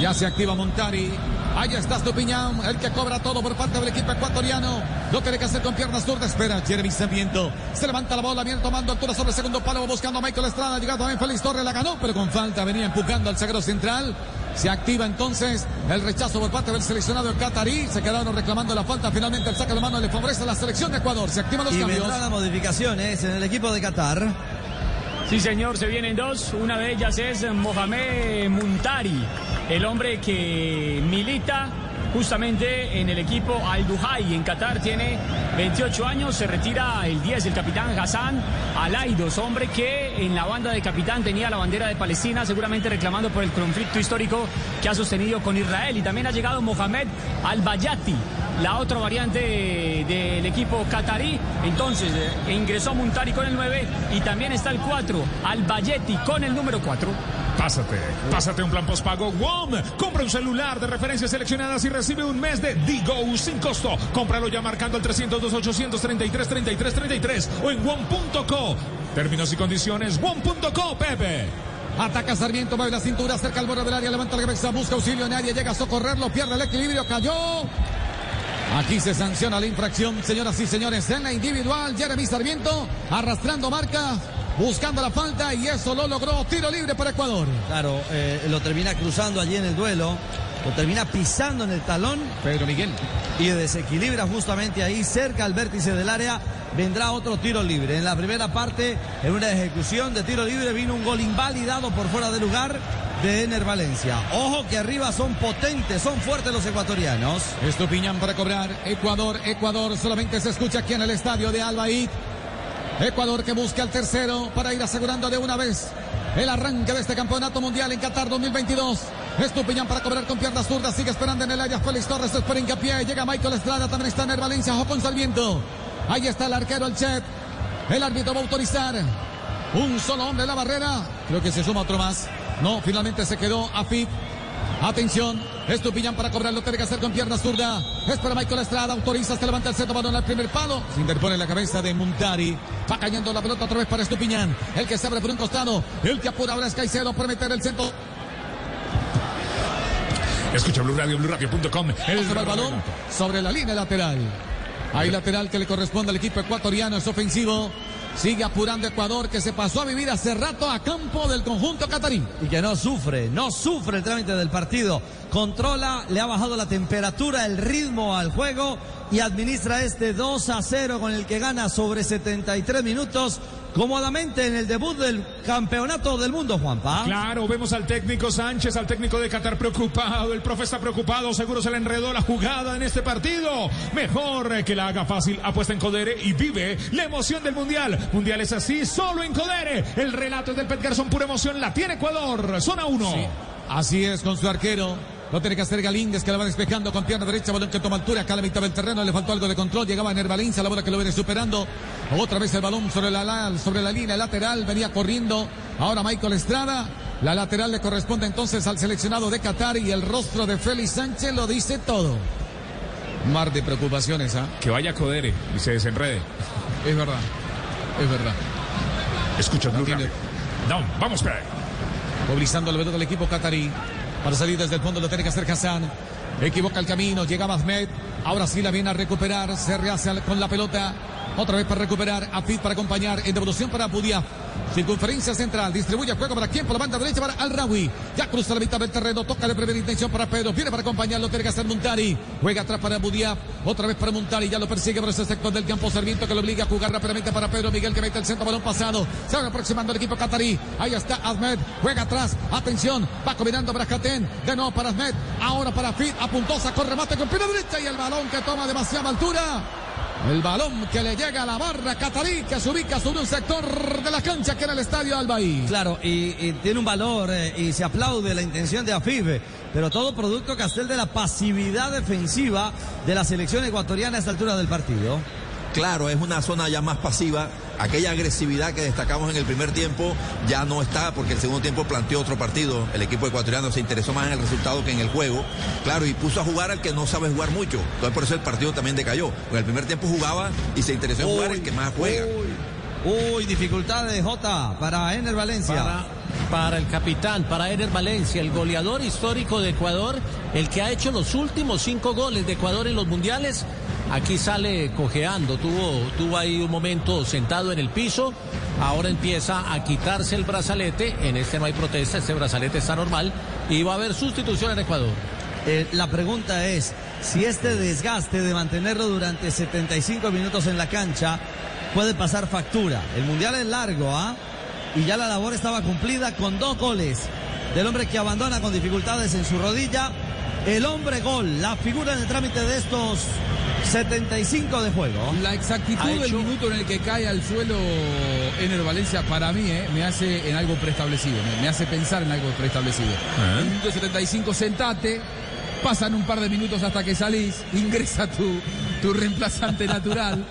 Ya se activa Montari. Ahí está Stupiñán, el que cobra todo por parte del equipo ecuatoriano. Lo tiene que hacer con piernas zurdas. Espera, Jeremy Sarmiento. Se levanta la bola, viene tomando altura sobre el segundo palo, buscando a Michael Estrada. Llegado también Félix Torres, la ganó, pero con falta venía empujando al zaguero central. Se activa entonces el rechazo por parte del seleccionado catarí. Se quedaron reclamando la falta. Finalmente el saque de mano le favorece a la selección de Ecuador. Se activan los y cambios. Y las modificaciones en el equipo de Qatar. Sí, señor, se vienen dos. Una de ellas es Mohamed Muntari, el hombre que milita justamente en el equipo Al Duhai en Qatar. Tiene 28 años, se retira el 10 el capitán Hassan Alaidos, hombre que en la banda de capitán tenía la bandera de Palestina, seguramente reclamando por el conflicto histórico que ha sostenido con Israel. Y también ha llegado Mohamed Al-Bayati, la otra variante del equipo qatarí. Entonces eh, ingresó Muntari con el 9 y también está el 4, Al-Bayeti con el número 4. Pásate, pásate un plan postpago WOM. Compra un celular de referencias seleccionadas y recibe un mes de Digo sin costo. Cómpralo ya marcando el 302 833 33 33 o en WOM.co. Términos y condiciones WOM.co, Pepe. Ataca Sarmiento, mueve la cintura, cerca al borde del área, levanta la cabeza, busca auxilio, nadie llega a socorrerlo, pierde el equilibrio, cayó. Aquí se sanciona la infracción, señoras y señores, en la individual, Jeremy Sarmiento arrastrando marca buscando la falta y eso lo logró. Tiro libre para Ecuador. Claro, eh, lo termina cruzando allí en el duelo. Lo termina pisando en el talón. Pedro Miguel. Y desequilibra justamente ahí, cerca al vértice del área. Vendrá otro tiro libre. En la primera parte, en una ejecución de tiro libre, vino un gol invalidado por fuera de lugar de Ener Valencia. Ojo que arriba son potentes, son fuertes los ecuatorianos. Estupiñán para cobrar. Ecuador, Ecuador. Solamente se escucha aquí en el estadio de Albaid. Ecuador que busca el tercero para ir asegurando de una vez el arranque de este campeonato mundial en Qatar 2022. Estupiñán para cobrar con piernas zurdas. Sigue esperando en el área. Félix Torres espera hincapié. Llega Michael Estrada. También está en el Valencia. Jocón Salviento. Ahí está el arquero, el Chet. El árbitro va a autorizar. Un solo hombre en la barrera. Creo que se suma otro más. No, finalmente se quedó Afid. Atención, Estupiñán para cobrarlo, tiene que hacer con pierna zurda. Es para Michael Estrada, autoriza, se levanta el centro, balón al primer palo. Se interpone la cabeza de Muntari. Va cayendo la pelota otra vez para Estupiñán. El que se abre por un costado, el que apura ahora es Caicedo por meter el centro. Escucha Blue Radio, BlueRadio.com. El, el balón sobre la línea lateral. Hay lateral que le corresponde al equipo ecuatoriano, es ofensivo. Sigue apurando Ecuador que se pasó a vivir hace rato a campo del conjunto catarí. Y que no sufre, no sufre el trámite del partido. Controla, le ha bajado la temperatura, el ritmo al juego y administra este 2 a 0 con el que gana sobre 73 minutos cómodamente en el debut del campeonato del mundo, Juanpa. Claro, vemos al técnico Sánchez, al técnico de Qatar preocupado. El profe está preocupado, seguro se le enredó la jugada en este partido. Mejor que la haga fácil, apuesta en Codere y vive la emoción del mundial. Mundial es así, solo en Codere. El relato es del Pet Garzón, pura emoción, la tiene Ecuador. Zona 1. Así es, con su arquero. Lo tiene que hacer Galíndez, que la va despejando con pierna derecha, balón que toma altura, acá a la mitad del terreno, le faltó algo de control, llegaba en Valencia, la bola que lo viene superando. Otra vez el balón sobre la, sobre la línea lateral, venía corriendo. Ahora Michael Estrada. La lateral le corresponde entonces al seleccionado de Qatar y el rostro de Félix Sánchez lo dice todo. Mar de preocupaciones, ¿ah? Que vaya Codere y se desenrede. Es verdad, es verdad. Escucha. No, vamos, Pe. Movilizando el veloz del equipo catarí. Para salir desde el fondo lo tiene que hacer Hassan. Equivoca el camino, llega Mahmed. Ahora sí la viene a recuperar. Se rehace con la pelota. Otra vez para recuperar. Afid para acompañar. En devolución para Budia. Circunferencia central. Distribuye juego para quién? Por la banda derecha para Al-Rawi. Ya cruza la mitad del terreno. Toca de primera intención para Pedro. Viene para acompañarlo. Tiene que hacer Muntari. Juega atrás para Budia. Otra vez para Muntari. Ya lo persigue por ese sector del campo. Sarmiento que lo obliga a jugar rápidamente para Pedro Miguel que mete el centro. Balón pasado. Se va aproximando el equipo catarí. Ahí está Ahmed. Juega atrás. Atención. Va combinando Jaten. De nuevo para Ahmed. Ahora para Fit. Apuntosa con remate con pierna derecha. Y el balón que toma demasiada altura. El balón que le llega a la barra catarí que se ubica sobre un sector de la cancha que era el estadio Albaí. Claro, y, tiene un valor eh, y se aplaude la intención de Afib, pero todo producto Castel de la pasividad defensiva de la selección ecuatoriana a esta altura del partido. Claro, es una zona ya más pasiva. Aquella agresividad que destacamos en el primer tiempo ya no está porque el segundo tiempo planteó otro partido. El equipo ecuatoriano se interesó más en el resultado que en el juego. Claro, y puso a jugar al que no sabe jugar mucho. Entonces por eso el partido también decayó. Porque el primer tiempo jugaba y se interesó en jugar el que más juega. Uy, dificultad de Jota para Ener Valencia. Para, para el capitán, para Ener Valencia, el goleador histórico de Ecuador, el que ha hecho los últimos cinco goles de Ecuador en los mundiales. Aquí sale cojeando, tuvo, tuvo ahí un momento sentado en el piso, ahora empieza a quitarse el brazalete, en este no hay protesta, este brazalete está normal y va a haber sustitución en Ecuador. Eh, la pregunta es si este desgaste de mantenerlo durante 75 minutos en la cancha puede pasar factura. El mundial es largo, ¿ah? Y ya la labor estaba cumplida con dos goles del hombre que abandona con dificultades en su rodilla. El hombre gol, la figura en el trámite de estos 75 de juego. La exactitud del minuto en el que cae al suelo Ener Valencia, para mí, eh, me hace en algo preestablecido, me, me hace pensar en algo preestablecido. En el minuto 75, sentate, pasan un par de minutos hasta que salís, ingresa tu, tu reemplazante natural.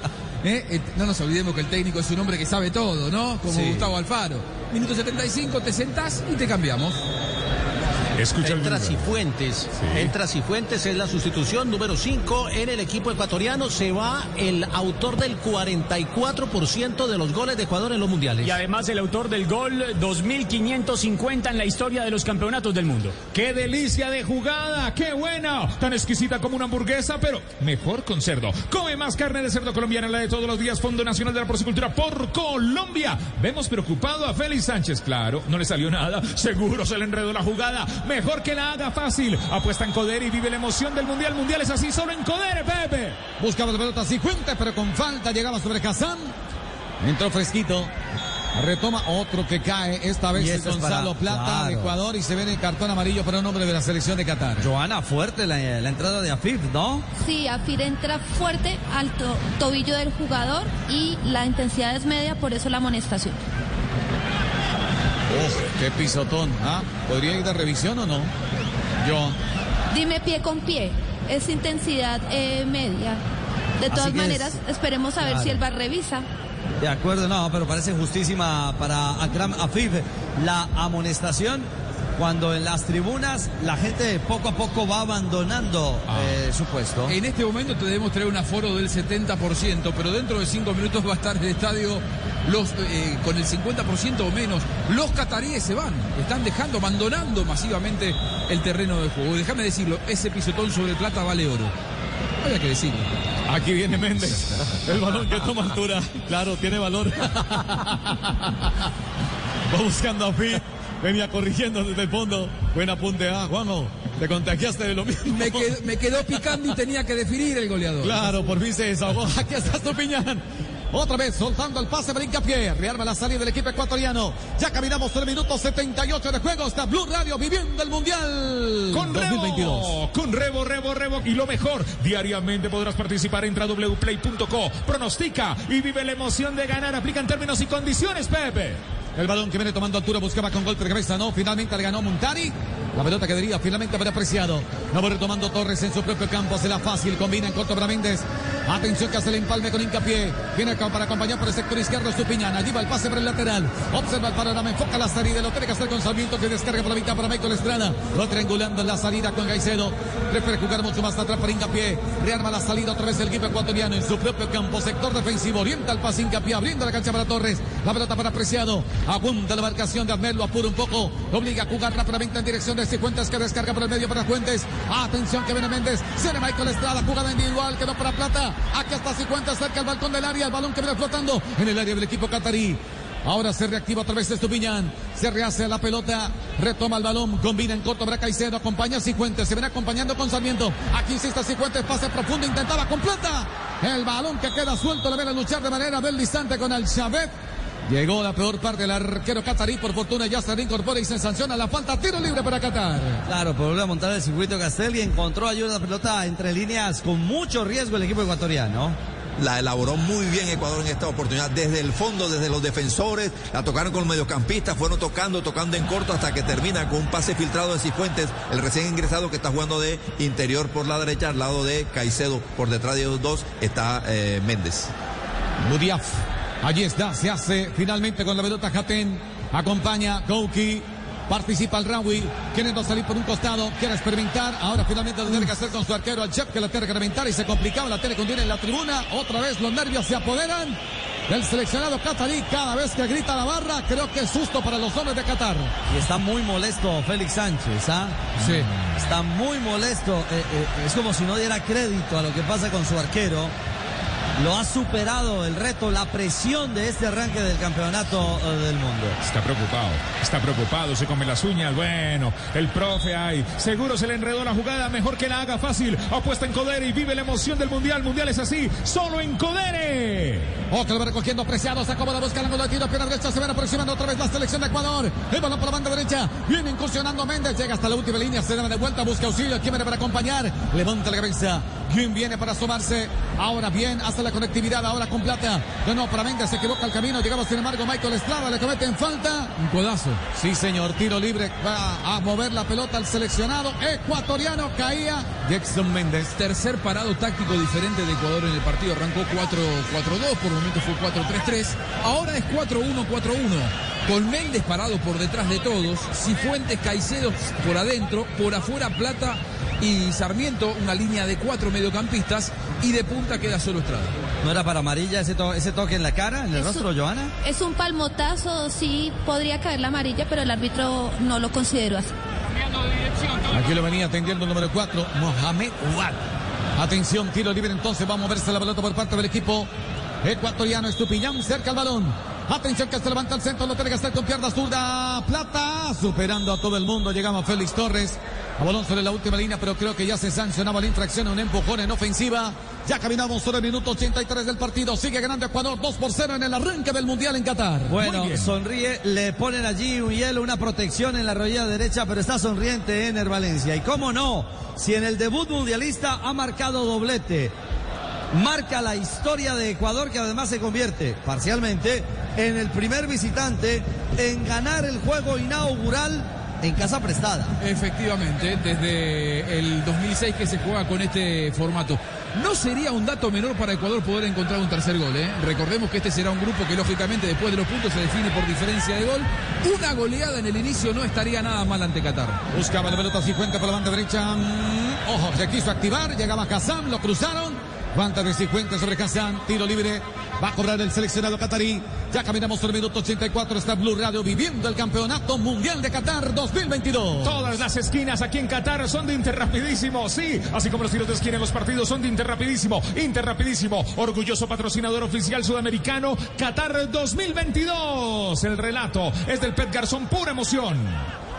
¿eh? Eh, No nos olvidemos que el técnico es un hombre que sabe todo, ¿no? Como Sí. Gustavo Alfaro. Minuto 75, te sentás y te cambiamos. Escucha el Entra. Cifuentes. Entra Cifuentes, es la sustitución número 5 en el equipo ecuatoriano. Se va el autor del 44% de los goles de Ecuador en los mundiales. Y además el autor del gol 2550 en la historia de los campeonatos del mundo. ¡Qué delicia de jugada! ¡Qué buena! Tan exquisita como una hamburguesa, pero mejor con cerdo. Come más carne de cerdo colombiana, la de todos los días. Fondo Nacional de la Porcicultura por Colombia. Vemos preocupado a Félix Sánchez. Claro, no le salió nada. Seguro se le enredó la jugada. Mejor que la haga fácil. Apuesta en Codere y vive la emoción del Mundial. Mundial es así solo en Codere, Pepe. Buscaba la pelota Cifuentes, pero con falta llegaba sobre Hassan. Entró fresquito. Retoma otro que cae. Esta vez es Gonzalo para- Plata de. Ecuador y se ve en el cartón amarillo para un hombre de la selección de Qatar. Joana, fuerte la, la entrada de Afif, ¿no? Sí, Afir entra fuerte al to- tobillo del jugador y la intensidad es media, por eso la amonestación. Uf, qué pisotón. ¿ah? ¿Podría ir de revisión o no? Yo. Dime pie con pie, es intensidad eh, media. De todas maneras, es- esperemos a ver si el VAR revisa. De acuerdo, no, pero parece justísima para Akram Afif la amonestación cuando en las tribunas la gente poco a poco va abandonando eh, su puesto. En este momento te debemos traer un aforo del 70%, pero dentro de cinco minutos va a estar el estadio los, eh, con el 50% o menos. Los cataríes se van, están dejando, abandonando masivamente el terreno de juego. Déjame decirlo, ese pisotón sobre plata vale oro. Había que decirlo. Aquí viene Méndez. El balón que toma altura. Claro, tiene valor. Va buscando a Fit. Venía corrigiendo desde el fondo. Buen apunte, ah, Juanjo. Te contagiaste de lo mismo. Me quedó, me quedó picando y tenía que definir el goleador. Claro, por fin se desahogó. Aquí está Estupiñán. Otra vez soltando el pase para hincapié. Rearma la salida del equipo ecuatoriano. Ya caminamos el minuto 78 de juego. Está Blue Radio viviendo el Mundial Con 2022. Rebo, con Rebo, Rebo, Rebo. Y lo mejor, diariamente podrás participar. Entra a wplay.co, pronostica y vive la emoción de ganar. Aplican términos y condiciones, Pepe. El balón que viene tomando altura buscaba con golpe de cabeza, no. Finalmente le ganó Montari. La pelota quedaría finalmente para apreciado. La va retomando Torres en su propio campo. Se la fácil. Combina en corto para Méndez. Atención que hace el empalme con hincapié. Viene para acompañar por el sector izquierdo Estupiñán. Allí va el pase por el lateral. Observa el panorama. Enfoca la salida. Lo tiene que hacer con Sarmiento que descarga por la mitad para Michael Estrada. Lo triangulando en la salida con Gaicedo. Prefiere jugar mucho más atrás para hincapié. Rearma la salida otra vez el equipo ecuatoriano en su propio campo. Sector defensivo. Orienta el pase hincapié. Abriendo la cancha para Torres. La pelota para Preciado. Apunta la marcación de Ahmed. Lo apura un poco. Lo obliga a jugar rápidamente en dirección de Cifuentes que descarga por el medio para Fuentes. Atención que viene Méndez. Le Michael Estrada. Jugada individual. Quedó para Plata. Aquí está Cifuentes cerca al balcón del área. El balón que viene flotando en el área del equipo catarí. Ahora se reactiva otra vez Estupiñán. Se rehace la pelota. Retoma el balón. Combina en corto para Caicedo. Acompaña a Cifuentes. Se viene acompañando con Sarmiento. Aquí insiste Cifuentes. Pase profundo. Intentaba completa. El balón que queda suelto. Le viene a luchar de manera del distante con el Chavet. Llegó la peor parte del arquero catarí. Por fortuna ya se reincorpora y se sanciona la falta. Tiro libre para Qatar. Claro, por volver a montar el circuito Castel y encontró ayuda la pelota entre líneas con mucho riesgo el equipo ecuatoriano. La elaboró muy bien Ecuador en esta oportunidad. Desde el fondo, desde los defensores, la tocaron con los mediocampistas, fueron tocando, tocando en corto hasta que termina con un pase filtrado de Cifuentes, el recién ingresado que está jugando de interior por la derecha, al lado de Caicedo. Por detrás de ellos dos está eh, Méndez. Mudiaf. Allí está, se hace finalmente con la pelota Jaten. Acompaña Gouki. Participa el Rawi, queriendo salir por un costado, quiere experimentar. Ahora finalmente lo tiene que hacer con su arquero, al chef que la tiene que reventar y se complicaba. La tiene hundir en la tribuna. Otra vez los nervios se apoderan del seleccionado catarí. Cada vez que grita la barra, creo que es susto para los hombres de Qatar. Y está muy molesto Félix Sánchez, ¿ah? Sí. Está muy molesto. Eh, eh, es como si no diera crédito a lo que pasa con su arquero. Lo ha superado el reto, la presión de este arranque del campeonato eh, del mundo. Está preocupado, está preocupado, se come las uñas. Bueno, el profe ahí, seguro se le enredó la jugada, mejor que la haga fácil. Apuesta en Codere y vive la emoción del mundial. Mundial es así, solo en Codere. Que lo va recogiendo preciado, se acomoda, busca el ángulo de tiro, pierna derecha, se ven aproximando otra vez la selección de Ecuador. El balón por la banda derecha, viene incursionando Méndez, llega hasta la última línea, se da de vuelta, busca auxilio, ¿quién viene para acompañar? Levanta la cabeza, ¿quién viene para asomarse? Ahora bien, hasta la conectividad, ahora con plata. De nuevo para Méndez, se equivoca el camino, llegamos sin embargo Michael Estrada, le cometen falta. Un codazo. Sí, señor, tiro libre, va a mover la pelota al seleccionado ecuatoriano, caía Jackson Méndez. Tercer parado táctico diferente de Ecuador en el partido. Arrancó 4-4-2, por momento fue 4-3-3. Ahora es 4-1-4-1. Con Méndez parado por detrás de todos. Cifuentes, Caicedo por adentro. Por afuera Plata y Sarmiento. Una línea de cuatro mediocampistas. Y de punta queda solo Estrada. ¿No era para amarilla ese, to ese toque en la cara, en el Es rostro, un- Joana? Es un palmotazo, sí podría caer la amarilla, pero el árbitro no lo consideró así. Aquí lo venía atendiendo el número 4, Mohamed Ouad. Atención, tiro libre entonces, va a moverse la pelota por parte del equipo ecuatoriano. Estupiñán cerca al balón. Atención que se levanta el centro, lo tiene que hacer con pierna zurda. Plata, superando a todo el mundo. Llegamos Félix Torres. A balón sobre la última línea, pero creo que ya se sancionaba la infracción, un empujón en ofensiva. Ya caminamos sobre el minuto 83 del partido. Sigue ganando Ecuador 2 por 0 en el arranque del Mundial en Qatar. Bueno, sonríe, le ponen allí un hielo, una protección en la rodilla derecha, pero está sonriente Ener Valencia. Y cómo no, si en el debut mundialista ha marcado doblete, marca la historia de Ecuador que además se convierte parcialmente en el primer visitante en ganar el juego inaugural en casa prestada. Efectivamente, desde el 2006 que se juega con este formato. No sería un dato menor para Ecuador poder encontrar un tercer gol. ¿eh? Recordemos que este será un grupo que lógicamente después de los puntos se define por diferencia de gol. Una goleada en el inicio no estaría nada mal ante Qatar. Buscaba la pelota Cifuentes por la banda derecha. Mm, Ojo, se quiso activar. Llegaba Kazam, lo cruzaron. Cuántas de Cifuentes sobre Kazam. Tiro libre. Va a cobrar el seleccionado catarí. Ya caminamos sobre el minuto 84. Está Blue Radio viviendo el campeonato mundial de Qatar 2022. Todas las esquinas aquí en Qatar son de Interrapidísimo, sí. Así como los tiros de esquina en los partidos son de Interrapidísimo. Interrapidísimo, orgulloso patrocinador oficial sudamericano Qatar 2022. El relato es del Pet Garzón, pura emoción.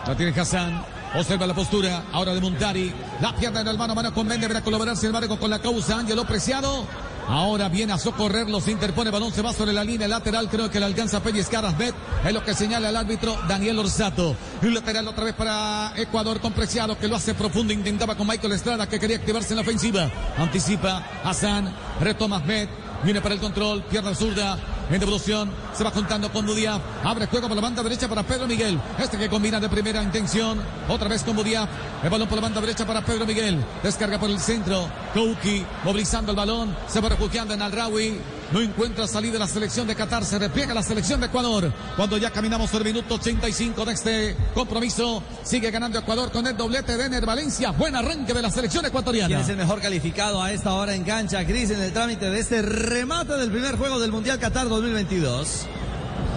La tiene Hassan. Observa la postura ahora de Montari. La pierna en el mano a mano con Méndez. Viene a colaborar sin embargo con la causa. Ángelo Preciado. Ahora viene a socorrerlo. Se interpone. Balón se va sobre la línea lateral. Creo que le alcanza a pellizcar a Asbet. Es lo que señala el árbitro Daniel Orsato. Un lateral otra vez para Ecuador con Preciado que lo hace profundo. Intentaba con Michael Estrada que quería activarse en la ofensiva. Anticipa Hassan. Retoma Ahmed. Viene para el control. Pierna zurda. En devolución se va juntando con Budiaf. Abre juego por la banda derecha para Pedro Miguel. Este que combina de primera intención. Otra vez con Budiaf. El balón por la banda derecha para Pedro Miguel. Descarga por el centro. Kouki movilizando el balón. Se va refugiando en Alrawi. No encuentra salida la selección de Qatar. Se repliega la selección de Ecuador. Cuando ya caminamos por el minuto 85 de este compromiso. Sigue ganando Ecuador con el doblete de Ener Valencia. Buen arranque de la selección ecuatoriana. ¿Quién es el mejor calificado a esta hora en cancha, Cris, en el trámite de este remate del primer juego del Mundial Qatar 2022?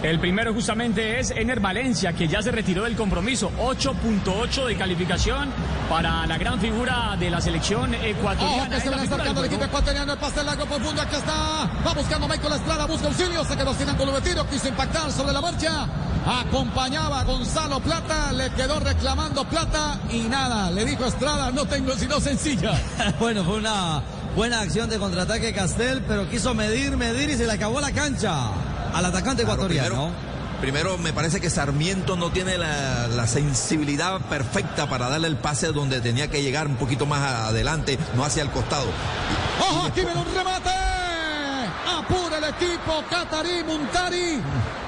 El primero justamente es Ener Valencia, que ya se retiró del compromiso. 8.8 de calificación para la gran figura de la selección ecuatoriana. Ojo que se va acercando el equipo ecuatoriano, el pase largo profundo, aquí está. Va buscando Michael Estrada, busca auxilio, se quedó sin ángulo de tiro, quiso impactar sobre la marcha. Acompañaba a Gonzalo Plata, le quedó reclamando Plata y nada, le dijo Estrada, no tengo sino sencilla. bueno, fue una buena acción de contraataque Castel, pero quiso medir, medir y se le acabó la cancha al atacante ecuatoriano. Primero, primero, me parece que Sarmiento no tiene la, la, sensibilidad perfecta para darle el pase donde tenía que llegar un poquito más adelante, no hacia el costado. ¡Ojo! Aquí viene un remate. Apura el equipo Qatarí Muntari.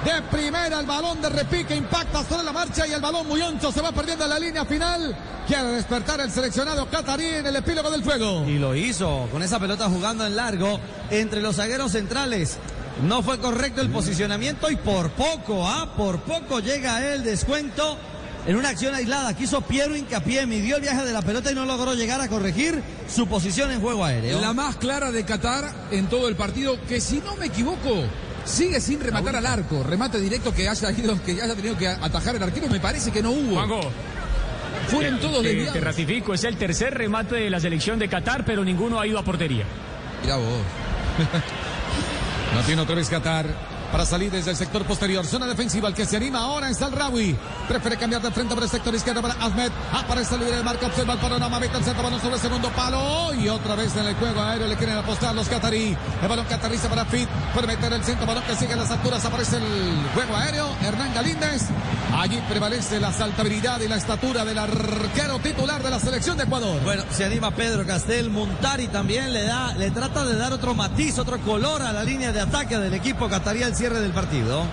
De primera el balón de repique impacta sobre la marcha y el balón muy ancho se va perdiendo en la línea final. Quiere despertar el seleccionado Qatarí en el epílogo del fuego. Y lo hizo con esa pelota jugando en largo entre los zagueros centrales. No fue correcto el posicionamiento y por poco, ah, por poco llega el descuento en una acción aislada. Quiso Piero hincapié, midió el viaje de la pelota y no logró llegar a corregir su posición en juego aéreo. La más clara de Qatar en todo el partido, que si no me equivoco, sigue sin rematar al arco. Remate directo que haya, ido, que haya tenido que atajar el arquero, me parece que no hubo. Juanjo. Fueron todos te, te ratifico, es el tercer remate de la selección de Qatar, pero ninguno ha ido a portería. Mirá vos. No tiene otra vez Qatar para salir desde el sector posterior. Zona defensiva, el que se anima ahora es el Rawi. Prefiere cambiar de frente por el sector izquierdo para Ahmed. Aparece libre de marca, observa el panorama, mete el centro, balón sobre el segundo palo. Y otra vez en el juego aéreo le quieren apostar los catarí. El balón que aterriza para Fit. Puede meter el centro, balón que sigue en las alturas. Aparece el juego aéreo. Hernán Galíndez. Allí prevalece la saltabilidad y la estatura del arquero titular de la selección de Ecuador. Bueno, se anima Pedro Castel. Montari también le da, le trata de dar otro matiz, otro color a la línea de ataque del equipo catarí cierre del partido.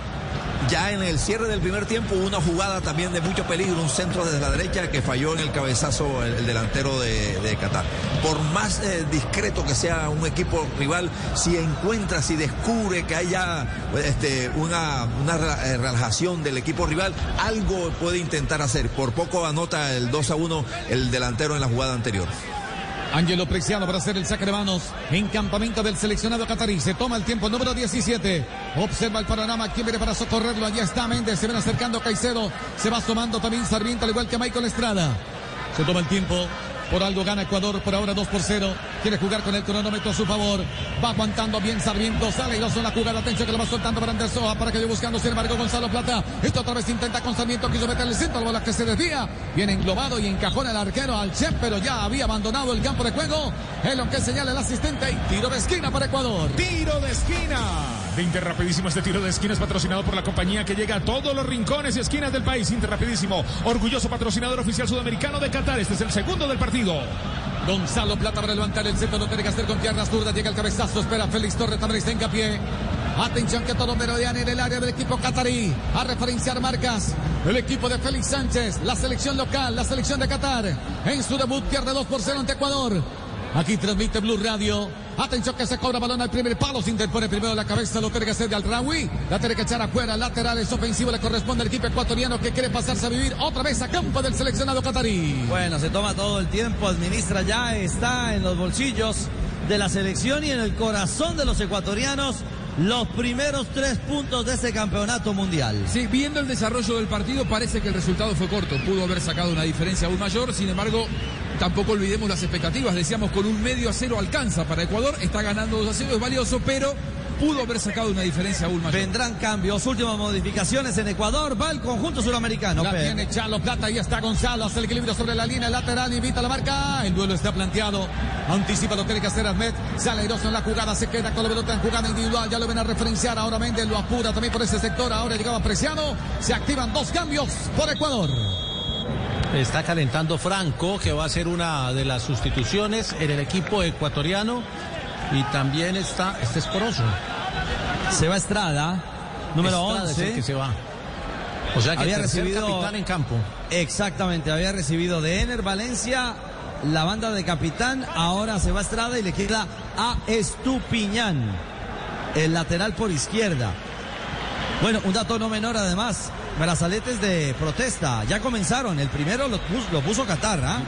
Ya en el cierre del primer tiempo hubo una jugada también de mucho peligro, un centro desde la derecha que falló en el cabezazo el, el delantero de, Qatar. Por más eh, discreto que sea un equipo rival, si encuentra, si descubre que haya este, una, una relajación del equipo rival, algo puede intentar hacer. Por poco anota el 2 a 1 el delantero en la jugada anterior. Ángelo Preciado para hacer el saque de manos en campamento del seleccionado catarí. Se toma el tiempo número 17. Observa el panorama. ¿Quién viene para socorrerlo? Allá está Méndez. Se ven acercando Caicedo. Se va asomando también Sarmiento, al igual que Michael Estrada. Se toma el tiempo. Por algo gana Ecuador, por ahora 2 por 0. Quiere jugar con el cronómetro a su favor. Va aguantando bien Sarmiento. Sale y en la jugada. Atención que lo va soltando para Andrés Soja. Para que yo buscando, sin embargo, Gonzalo Plata. Esto otra vez intenta con Sarmiento. Quiso meterle el centro. La bola que se desvía. Viene englobado y encajona el arquero al Chef, pero ya había abandonado el campo de juego. Es lo que señala el asistente. Y tiro de esquina para Ecuador. Tiro de esquina. 20 rapidísimo este tiro de esquina es patrocinado por la compañía que llega a todos los rincones y esquinas del país. Interrapidísimo, orgulloso patrocinador oficial sudamericano de Qatar. Este es el segundo del partido. Gonzalo Plata para levantar el centro, no tiene que hacer con piernas zurdas, llega el cabezazo, espera Félix Torres, también está pie. Atención que todo merodean en el área del equipo catarí. A referenciar marcas. El equipo de Félix Sánchez, la selección local, la selección de Qatar. En su debut pierde 2 por 0 ante Ecuador. Aquí transmite Blue Radio. Atención que se cobra balón al primer palo. Se interpone primero la cabeza. Lo tiene que hacer de Al-Rawi. La tiene que echar afuera. Laterales ofensivo le corresponde al equipo ecuatoriano que quiere pasarse a vivir otra vez a campo del seleccionado catarí. Bueno, se toma todo el tiempo. Administra ya. Está en los bolsillos de la selección y en el corazón de los ecuatorianos los primeros tres puntos de este campeonato mundial. Sí, viendo el desarrollo del partido parece que el resultado fue corto. Pudo haber sacado una diferencia aún mayor, sin embargo, tampoco olvidemos las expectativas. Decíamos con un medio a cero alcanza para Ecuador, está ganando 2 a 0, es valioso, pero pudo haber sacado una diferencia aún mayor. Vendrán cambios, últimas modificaciones en Ecuador, va el conjunto suramericano. La tiene Chalo Plata, y está Gonzalo, hace el equilibrio sobre la línea lateral, invita la marca, el duelo está planteado, anticipa lo tiene que hacer Ahmed, sale airoso en la jugada, se queda con la pelota en jugada individual, ya lo ven a referenciar, ahora Méndez lo apura también por ese sector, ahora llegaba Preciado, se activan dos cambios por Ecuador. Está calentando Franco, que va a ser una de las sustituciones en el equipo ecuatoriano. Y también está, este es Poroso. Se va Estrada, número Estrada es 11. el que se va. O sea que había recibido capitán en campo. Exactamente, había recibido de Ener Valencia la banda de capitán, ahora se va Estrada y le queda a Estupiñán, el lateral por izquierda. Bueno, un dato no menor además, brazaletes de protesta, ya comenzaron, el primero lo puso, lo puso Qatar, ¿ah?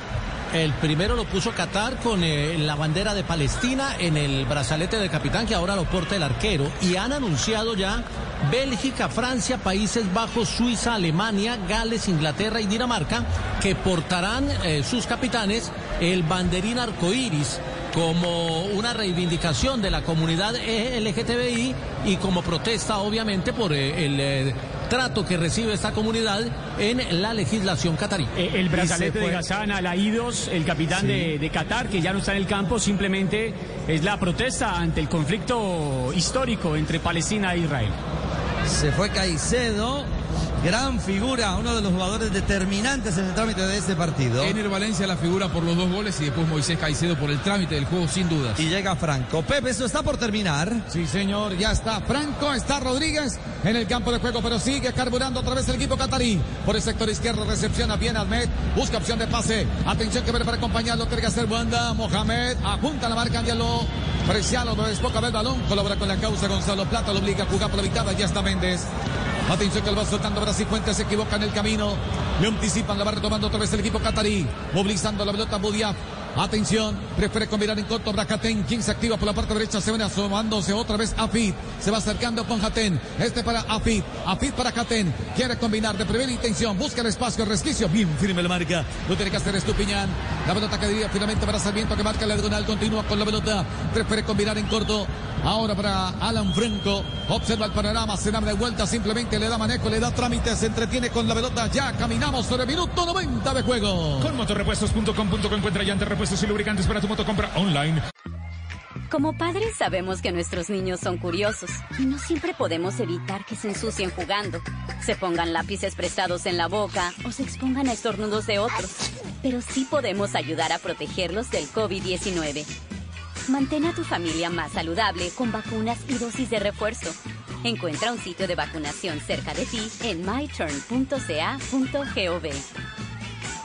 El primero lo puso Qatar con eh, la bandera de Palestina en el brazalete de capitán que ahora lo porta el arquero. Y han anunciado ya Bélgica, Francia, Países Bajos, Suiza, Alemania, Gales, Inglaterra y Dinamarca que portarán eh, sus capitanes el banderín arcoíris como una reivindicación de la comunidad LGTBI y como protesta obviamente por eh, el trato que recibe esta comunidad en la legislación catarí. Eh, El brazalete de Ghassan Alaídos, el capitán Sí. de, de Qatar, que ya no está en el campo, simplemente es la protesta ante el conflicto histórico entre Palestina e Israel. Se fue Caicedo, gran figura, uno de los jugadores determinantes en el trámite de este partido. Ener Valencia la figura por los dos goles y después Moisés Caicedo por el trámite del juego, sin dudas. Y llega Franco. Pepe, esto está por terminar. Sí, señor, ya está Franco, está Rodríguez en el campo de juego, pero sigue carburando otra vez el equipo catarí. Por el sector izquierdo recepciona bien Ahmed, busca opción de pase. Atención que ver para acompañarlo, tiene que hacer Wanda, Mohamed, apunta la marca, Diallo. Preciado, no es poca vez balón, colabora con la causa Gonzalo Plata, lo obliga a jugar por la mitad, ya está Méndez. Atención que lo va soltando Brasil Fuentes, se equivoca en el camino. Le anticipan, la va retomando otra vez el equipo catarí. Movilizando la pelota Budiaf. Atención, prefiere combinar en corto Bracatén, quien se activa por la parte derecha, se viene asomándose otra vez Afid, se va acercando con Jatén, este para Afid, Afid para Jatén, quiere combinar de primera intención, busca el espacio, el resquicio, bien firme la marca, lo tiene que hacer Estupiñán, la pelota que diría finalmente para Sarmiento que marca la diagonal, continúa con la pelota, prefiere combinar en corto, ahora para Alan Franco, observa el panorama, se da de vuelta, simplemente le da manejo, le da trámite, se entretiene con la pelota, ya caminamos sobre el minuto 90 de juego. Con motorrepuestos.com.co encuentra llantas, repuestos y lubricantes para tu moto compra online. Como padres sabemos que nuestros niños son curiosos y no siempre podemos evitar que se ensucien jugando, se pongan lápices prestados en la boca o se expongan a estornudos de otros. Pero sí podemos ayudar a protegerlos del COVID-19. Mantén a tu familia más saludable con vacunas y dosis de refuerzo. Encuentra un sitio de vacunación cerca de ti en myturn.ca.gov.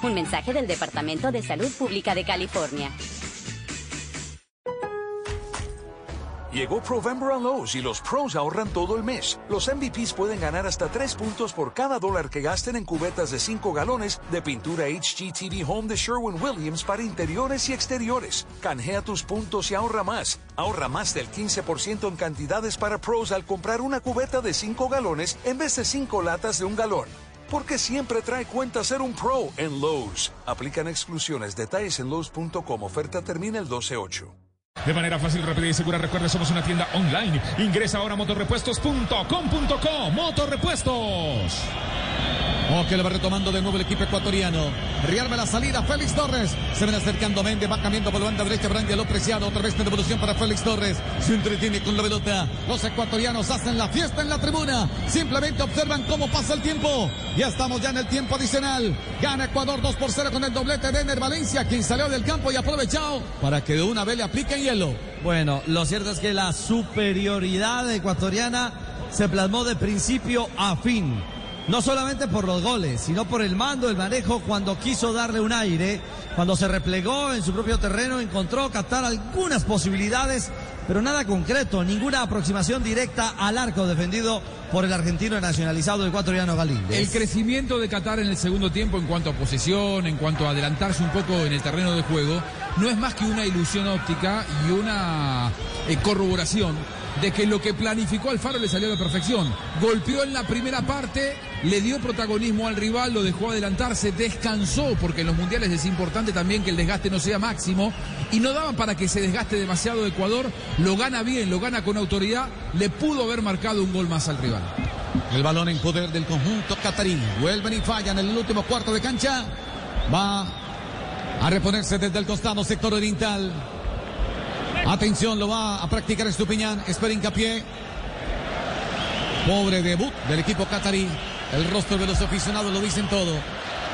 Un mensaje del Departamento de Salud Pública de California. Llegó Provember a Lowe's y los pros ahorran todo el mes. Los MVPs pueden ganar hasta 3 puntos por cada dólar que gasten en cubetas de 5 galones de pintura HGTV Home de Sherwin-Williams para interiores y exteriores. Canjea tus puntos y ahorra más. Ahorra más del 15% en cantidades para pros al comprar una cubeta de 5 galones en vez de 5 latas de un galón. Porque siempre trae cuenta ser un pro en Lowe's. Aplican exclusiones. Detalles en Lowe's.com. Oferta termina el 12-8. De manera fácil, rápida y segura, recuerda, somos una tienda online. Ingresa ahora a motorrepuestos.com.co. Motorrepuestos. Oh, que lo va retomando de nuevo el equipo ecuatoriano. Rearma la salida, Félix Torres. Se ven acercando Méndez, va cambiando por la banda derecha, Brandia lo preciado. Otra vez de devolución para Félix Torres. Se entretiene con la pelota. Los ecuatorianos hacen la fiesta en la tribuna. Simplemente observan cómo pasa el tiempo. Ya estamos ya en el tiempo adicional. Gana Ecuador 2 por 0 con el doblete de Ener Valencia, quien salió del campo y aprovechado para que de una vez le apliquen hielo. Bueno, lo cierto es que la superioridad ecuatoriana se plasmó de principio a fin. No solamente por los goles, sino por el mando, el manejo, cuando quiso darle un aire, cuando se replegó en su propio terreno, encontró Qatar algunas posibilidades, pero nada concreto, ninguna aproximación directa al arco defendido por el argentino nacionalizado ecuatoriano Galíndez. El crecimiento de Qatar en el segundo tiempo en cuanto a posesión, en cuanto a adelantarse un poco en el terreno de juego, no es más que una ilusión óptica y una eh, corroboración de que lo que planificó Alfaro le salió a la perfección. Golpeó en la primera parte, le dio protagonismo al rival, lo dejó adelantarse, descansó, porque en los mundiales es importante también que el desgaste no sea máximo, y no daba para que se desgaste demasiado Ecuador, lo gana bien, lo gana con autoridad, le pudo haber marcado un gol más al rival. El balón en poder del conjunto catarí. Vuelven y fallan en el último cuarto de cancha. Va a reponerse desde el costado sector oriental. Atención, lo va a practicar Estupiñán. Espera hincapié. Pobre debut del equipo catarí. El rostro de los aficionados lo dicen todo.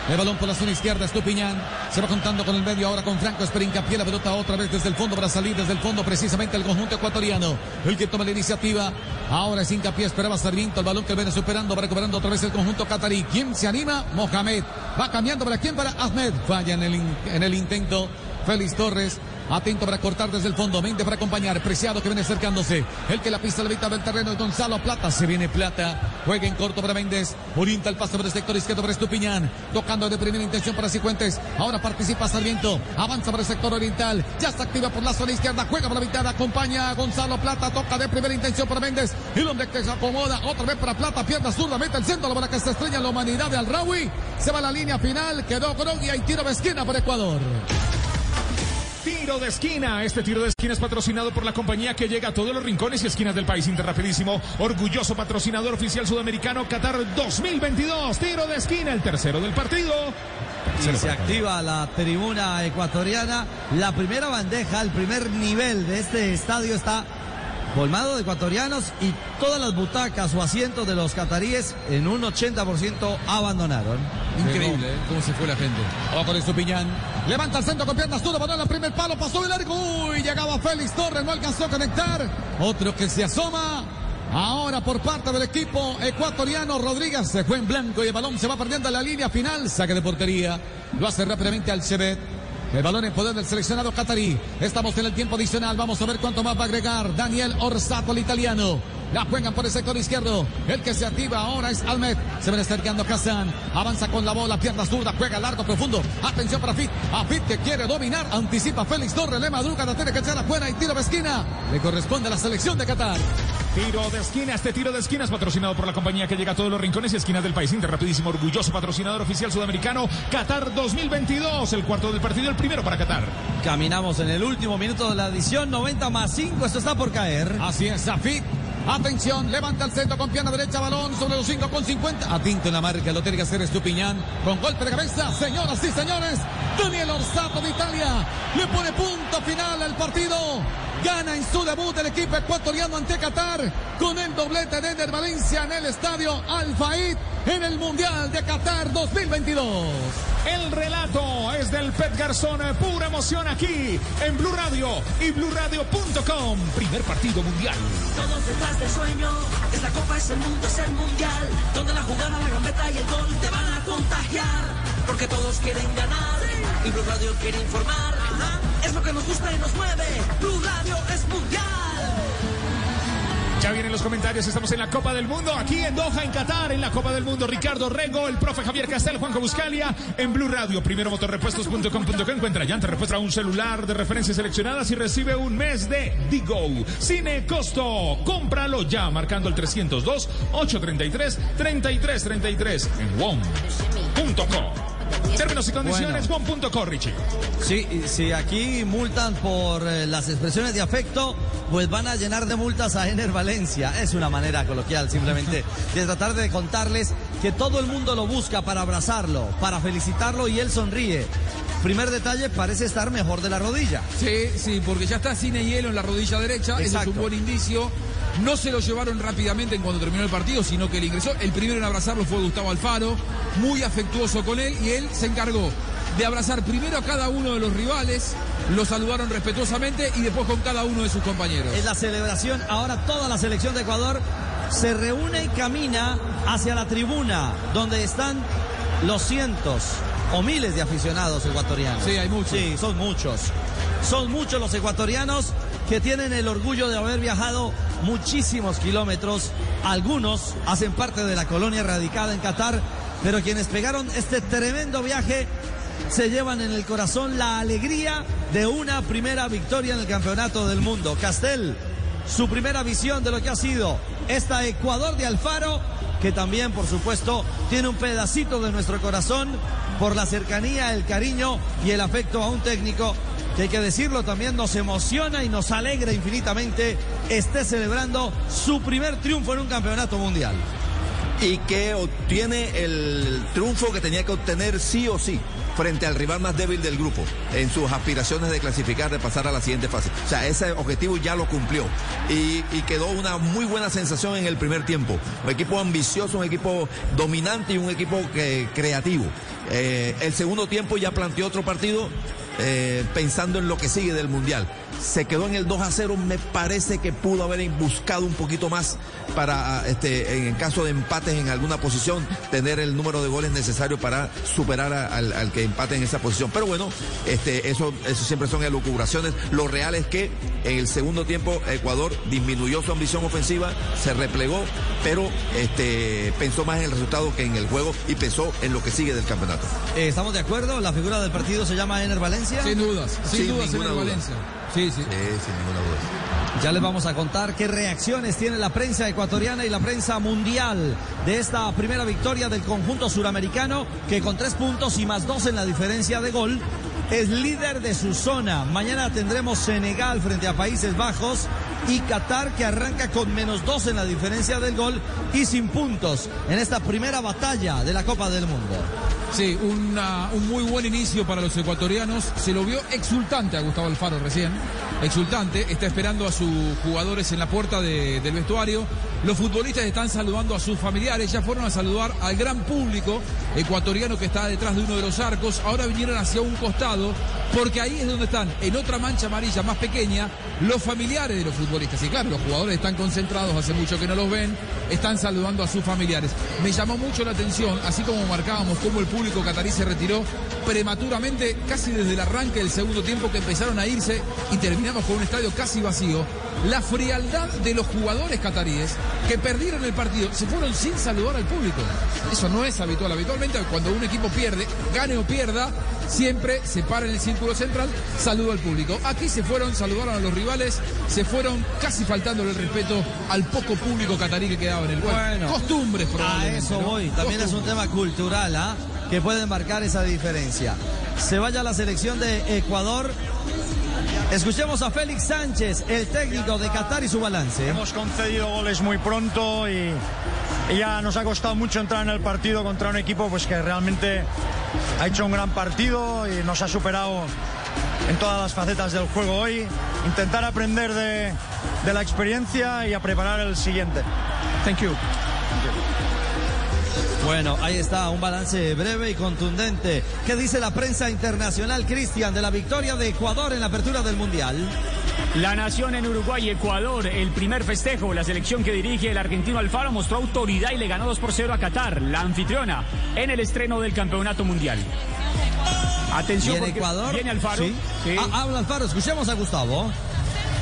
El balón por la zona izquierda, Estupiñán. Se va contando con el medio ahora con Franco. Espera hincapié la pelota otra vez desde el fondo para salir desde el fondo precisamente el conjunto ecuatoriano. El que toma la iniciativa. Ahora es hincapié. Esperaba Sarmiento. El balón que viene superando. Va recuperando otra vez el conjunto catarí. ¿Quién se anima? Mohamed. Va cambiando para quién? Para Ahmed. Falla en el, en el intento. Félix Torres. Atento para cortar desde el fondo. Mente para acompañar. Preciado que viene acercándose. El que la pista la mitad del terreno es Gonzalo Plata. Se viene Plata. Juega en corto para Méndez. Orienta el pase por el sector izquierdo para Estupiñán. Tocando de primera intención para Cifuentes. Ahora participa Sarmiento. Avanza por el sector oriental. Ya está activa por la zona izquierda. Juega por la mitad. Acompaña a Gonzalo Plata. Toca de primera intención para Méndez. El hombre que se acomoda. Otra vez para Plata. Pierna zurda. Mete el centro. La bola que se estrella la humanidad de Alraui. Se va a la línea final. Quedó Grogia y tiro de esquina para Ecuador. Tiro de esquina. Este tiro de esquina es patrocinado por la compañía que llega a todos los rincones y esquinas del país. Interrapidísimo. Orgulloso patrocinador oficial sudamericano Qatar 2022. Tiro de esquina, el tercero del partido. Y se activa la tribuna ecuatoriana. La primera bandeja, el primer nivel de este estadio está colmado de ecuatorianos y todas las butacas o asientos de los cataríes en un 80% abandonaron. Increíble, ¿eh? Cómo se fue la gente. Ojo con Estupiñán. Levanta el centro con piernas zurda, balón al primer palo, pasó el largo. Uy, llegaba Félix Torres, no alcanzó a conectar. Otro que se asoma. Ahora por parte del equipo ecuatoriano, Rodríguez se fue en blanco y el balón se va perdiendo en la línea final. Saque de portería. Lo hace rápidamente al Chebet. El balón en poder del seleccionado catarí. Estamos en el tiempo adicional. Vamos a ver cuánto más va a agregar Daniel Orsato, el italiano. La juegan por el sector izquierdo. El que se activa ahora es Almed. Se viene acercando Kazan. Avanza con la bola, pierna zurda, juega largo, profundo. Atención para Fit. A Fit que quiere dominar. Anticipa Félix Torres. Le madruga, la tiene que echar afuera y tiro de esquina. Le corresponde a la selección de Qatar. Tiro de esquina, este tiro de esquina es patrocinado por la compañía que llega a todos los rincones y esquinas del país. Interrapidísimo, orgulloso patrocinador oficial sudamericano Qatar 2022. El cuarto del partido, el primero para Qatar. Caminamos en el último minuto de la edición, 90 más 5, esto está por caer. Así es, Zafit. Atención, levanta el centro con pierna derecha, balón sobre los 5 con 50. Atinto en la marca, lo tiene que hacer Estupiñán. Con golpe de cabeza, señoras y señores. Daniel Orsato de Italia le pone punto final al partido. Gana en su debut el equipo ecuatoriano ante Qatar con el doblete de Ender Valencia en el estadio Al Fayed en el Mundial de Qatar 2022. El relato es del Pet Garzón, pura emoción aquí en Blue Radio y BlueRadio.com. Primer partido mundial. Todos detrás del sueño, es la copa, es el mundo, es el mundial. Donde la jugada, la gambeta y el gol te van a contagiar. Porque todos quieren ganar y Blue Radio quiere informar. Es lo que nos gusta y nos mueve. Blue Radio es mundial. Ya vienen los comentarios, estamos en la Copa del Mundo, aquí en Doha, en Qatar, en la Copa del Mundo. Ricardo Rego, el profe Javier Castel, Juanjo Buscalia, en Blue Radio. Primero motorrepuestos.com.co encuentra llanta, repuesta un celular de referencias seleccionadas y recibe un mes de Digo. Cine Costo, cómpralo ya, marcando el 302-833-3333 en WOM.co. Términos y condiciones, WOM.co, Richie. Sí, si aquí multan por eh, las expresiones de afecto, pues van a llenar de multas a Ener Valencia. Es una manera coloquial simplemente de tratar de contarles que todo el mundo lo busca para abrazarlo, para felicitarlo y él sonríe. Primer detalle, parece estar mejor de la rodilla. Sí, sí, porque ya está sin hielo en la rodilla derecha. Eso es Exacto. un buen indicio. No se lo llevaron rápidamente en cuando terminó el partido, sino que él ingresó. El primero en abrazarlo fue Gustavo Alfaro, muy afectuoso con él, y él se encargó de abrazar primero a cada uno de los rivales, lo saludaron respetuosamente y después con cada uno de sus compañeros. Es la celebración. Ahora toda la selección de Ecuador se reúne y camina hacia la tribuna donde están los cientos o miles de aficionados ecuatorianos. Sí, hay muchos. Sí, son muchos. Son muchos los ecuatorianos que tienen el orgullo de haber viajado muchísimos kilómetros. Algunos hacen parte de la colonia radicada en Qatar, pero quienes pegaron este tremendo viaje se llevan en el corazón la alegría de una primera victoria en el campeonato del mundo. Castel, su primera visión de lo que ha sido esta Ecuador de Alfaro, que también, por supuesto, tiene un pedacito de nuestro corazón por la cercanía, el cariño y el afecto a un técnico que hay que decirlo también nos emociona y nos alegra infinitamente esté celebrando su primer triunfo en un campeonato mundial. Y que obtiene el triunfo que tenía que obtener sí o sí frente al rival más débil del grupo en sus aspiraciones de clasificar, de pasar a la siguiente fase. O sea, ese objetivo ya lo cumplió y, quedó una muy buena sensación en el primer tiempo. Un equipo ambicioso, un equipo dominante y un equipo creativo. Eh, el segundo tiempo ya planteó otro partido eh, pensando en lo que sigue del Mundial. Se quedó en el 2 a 0, me parece que pudo haber buscado un poquito más para, este, en caso de empates en alguna posición, tener el número de goles necesario para superar al, al, que empate en esa posición. Pero bueno, este, eso, eso siempre son elucubraciones. Lo real es que en el segundo tiempo Ecuador disminuyó su ambición ofensiva, se replegó, pero este, pensó más en el resultado que en el juego y pensó en lo que sigue del campeonato. Eh, ¿Estamos de acuerdo? La figura del partido se llama Ener Valencia. Sin dudas, sin, Sin dudas, ninguna Ener duda. Valencia. Sí, sí. Sí, sin ninguna duda. Ya les vamos a contar qué reacciones tiene la prensa ecuatoriana y la prensa mundial de esta primera victoria del conjunto suramericano que con tres puntos y más dos en la diferencia de gol es líder de su zona. Mañana tendremos Senegal frente a Países Bajos y Qatar que arranca con menos dos en la diferencia del gol y sin puntos en esta primera batalla de la Copa del Mundo. Sí, una- un muy buen inicio para los ecuatorianos. Se lo vio exultante a Gustavo Alfaro recién. Exultante. Está esperando a sus jugadores en la puerta de- del vestuario. Los futbolistas están saludando a sus familiares. Ya fueron a saludar al gran público ecuatoriano que está detrás de uno de los arcos. Ahora vinieron hacia un costado porque ahí es donde están, en otra mancha amarilla más pequeña, los familiares de los futbolistas. Y claro, los jugadores están concentrados, hace mucho que no los ven, están saludando a sus familiares. Me llamó mucho la atención, así como marcábamos cómo el público catarí se retiró prematuramente, casi desde el arranque del segundo tiempo que empezaron a irse y terminamos con un estadio casi vacío. La frialdad de los jugadores cataríes que perdieron el partido se fueron sin saludar al público. Eso no es habitual. Habitualmente cuando un equipo pierde, gane o pierda, siempre se para en el círculo central, saluda al público. Aquí se fueron, saludaron a los rivales, se fueron casi faltándole el respeto al poco público catarí que quedaba en el Bueno, costumbres A probablemente. eso ¿no? voy. También es un tema cultural, ¿ah? Que puede marcar esa diferencia. Se vaya la selección de Ecuador. Escuchemos a Félix Sánchez, el técnico de Qatar y su balance. Hemos concedido goles muy pronto y, y ya nos ha costado mucho entrar en el partido contra un equipo pues que realmente ha hecho un gran partido y nos ha superado en todas las facetas del juego hoy. Intentar aprender de, de la experiencia y a preparar el siguiente. Thank you. Bueno, ahí está, un balance breve y contundente. ¿Qué dice la prensa internacional, Cristian, de la victoria de Ecuador en la apertura del Mundial? La nación en Uruguay y Ecuador, el primer festejo, la selección que dirige el argentino Alfaro mostró autoridad y le ganó 2 por 0 a Qatar, la anfitriona, en el estreno del campeonato mundial. Atención, ¿Y en porque Ecuador? viene Alfaro. Sí. Sí. Ah, habla Alfaro, escuchemos a Gustavo.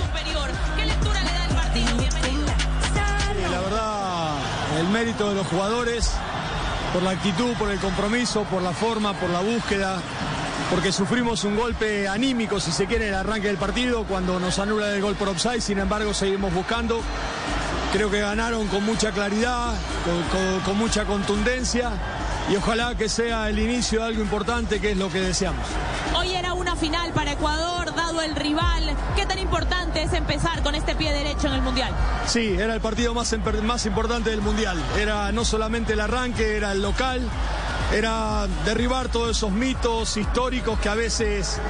superior. ¿Qué lectura le da el partido? Bienvenido. Y la verdad, el mérito de los jugadores, por la actitud, por el compromiso, por la forma, por la búsqueda, porque sufrimos un golpe anímico, si se quiere, el arranque del partido, cuando nos anula el gol por offside, sin embargo seguimos buscando. Creo que ganaron con mucha claridad, con mucha contundencia, y ojalá que sea el inicio de algo importante, que es lo que deseamos. Final para Ecuador, dado el rival. ¿Qué tan importante es empezar con este pie derecho en el Mundial? Sí, era el partido más, más importante del Mundial. Era no solamente el arranque, era el local, era derribar todos esos mitos históricos que a veces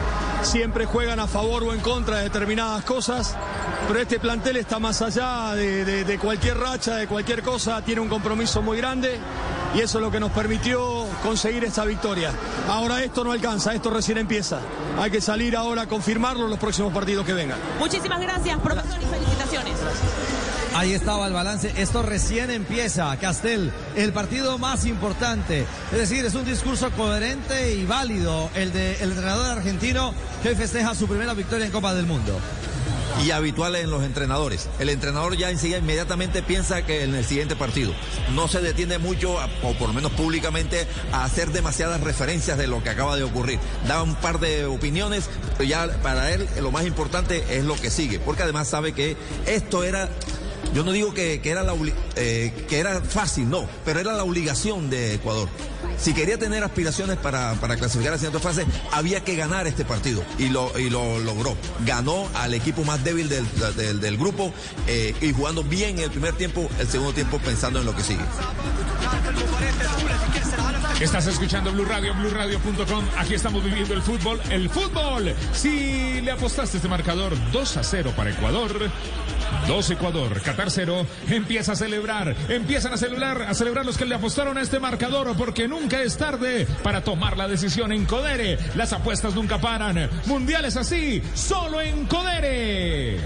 siempre juegan a favor o en contra de determinadas cosas. Pero este plantel está más allá de- de cualquier racha, de cualquier cosa, tiene un compromiso muy grande y eso es lo que nos permitió conseguir esta victoria. Ahora esto no alcanza, esto recién empieza. Hay que salir ahora a confirmarlo en los próximos partidos que vengan. Muchísimas gracias, profesor, y felicitaciones. Ahí estaba el balance. Esto recién empieza, Castel, el partido más importante. Es decir, es un discurso coherente y válido el del entrenador argentino que hoy festeja su primera victoria en Copa del Mundo. Y habituales en los entrenadores. El entrenador ya enseguida inmediatamente piensa que en el siguiente partido no se detiene mucho, o por lo menos públicamente, a hacer demasiadas referencias de lo que acaba de ocurrir. Da un par de opiniones, pero ya para él lo más importante es lo que sigue, porque además sabe que esto era yo no digo que, que era la, eh, que era fácil, no, pero era la obligación de Ecuador. Si quería tener aspiraciones para, para clasificar a la siguiente fase, había que ganar este partido y lo, y lo logró. Ganó al equipo más débil del, del, del grupo eh, y jugando bien el primer tiempo, el segundo tiempo pensando en lo que sigue. Estás escuchando Blue Radio, BlueRadio.com. Aquí estamos viviendo el fútbol. El fútbol. Si le apostaste este marcador 2 a 0 para Ecuador. 2 Ecuador, Qatar 0, empieza a celebrar, empiezan a celebrar, a celebrar los que le apostaron a este marcador porque nunca es tarde para tomar la decisión en Codere. Las apuestas nunca paran. Mundiales así, solo en Codere.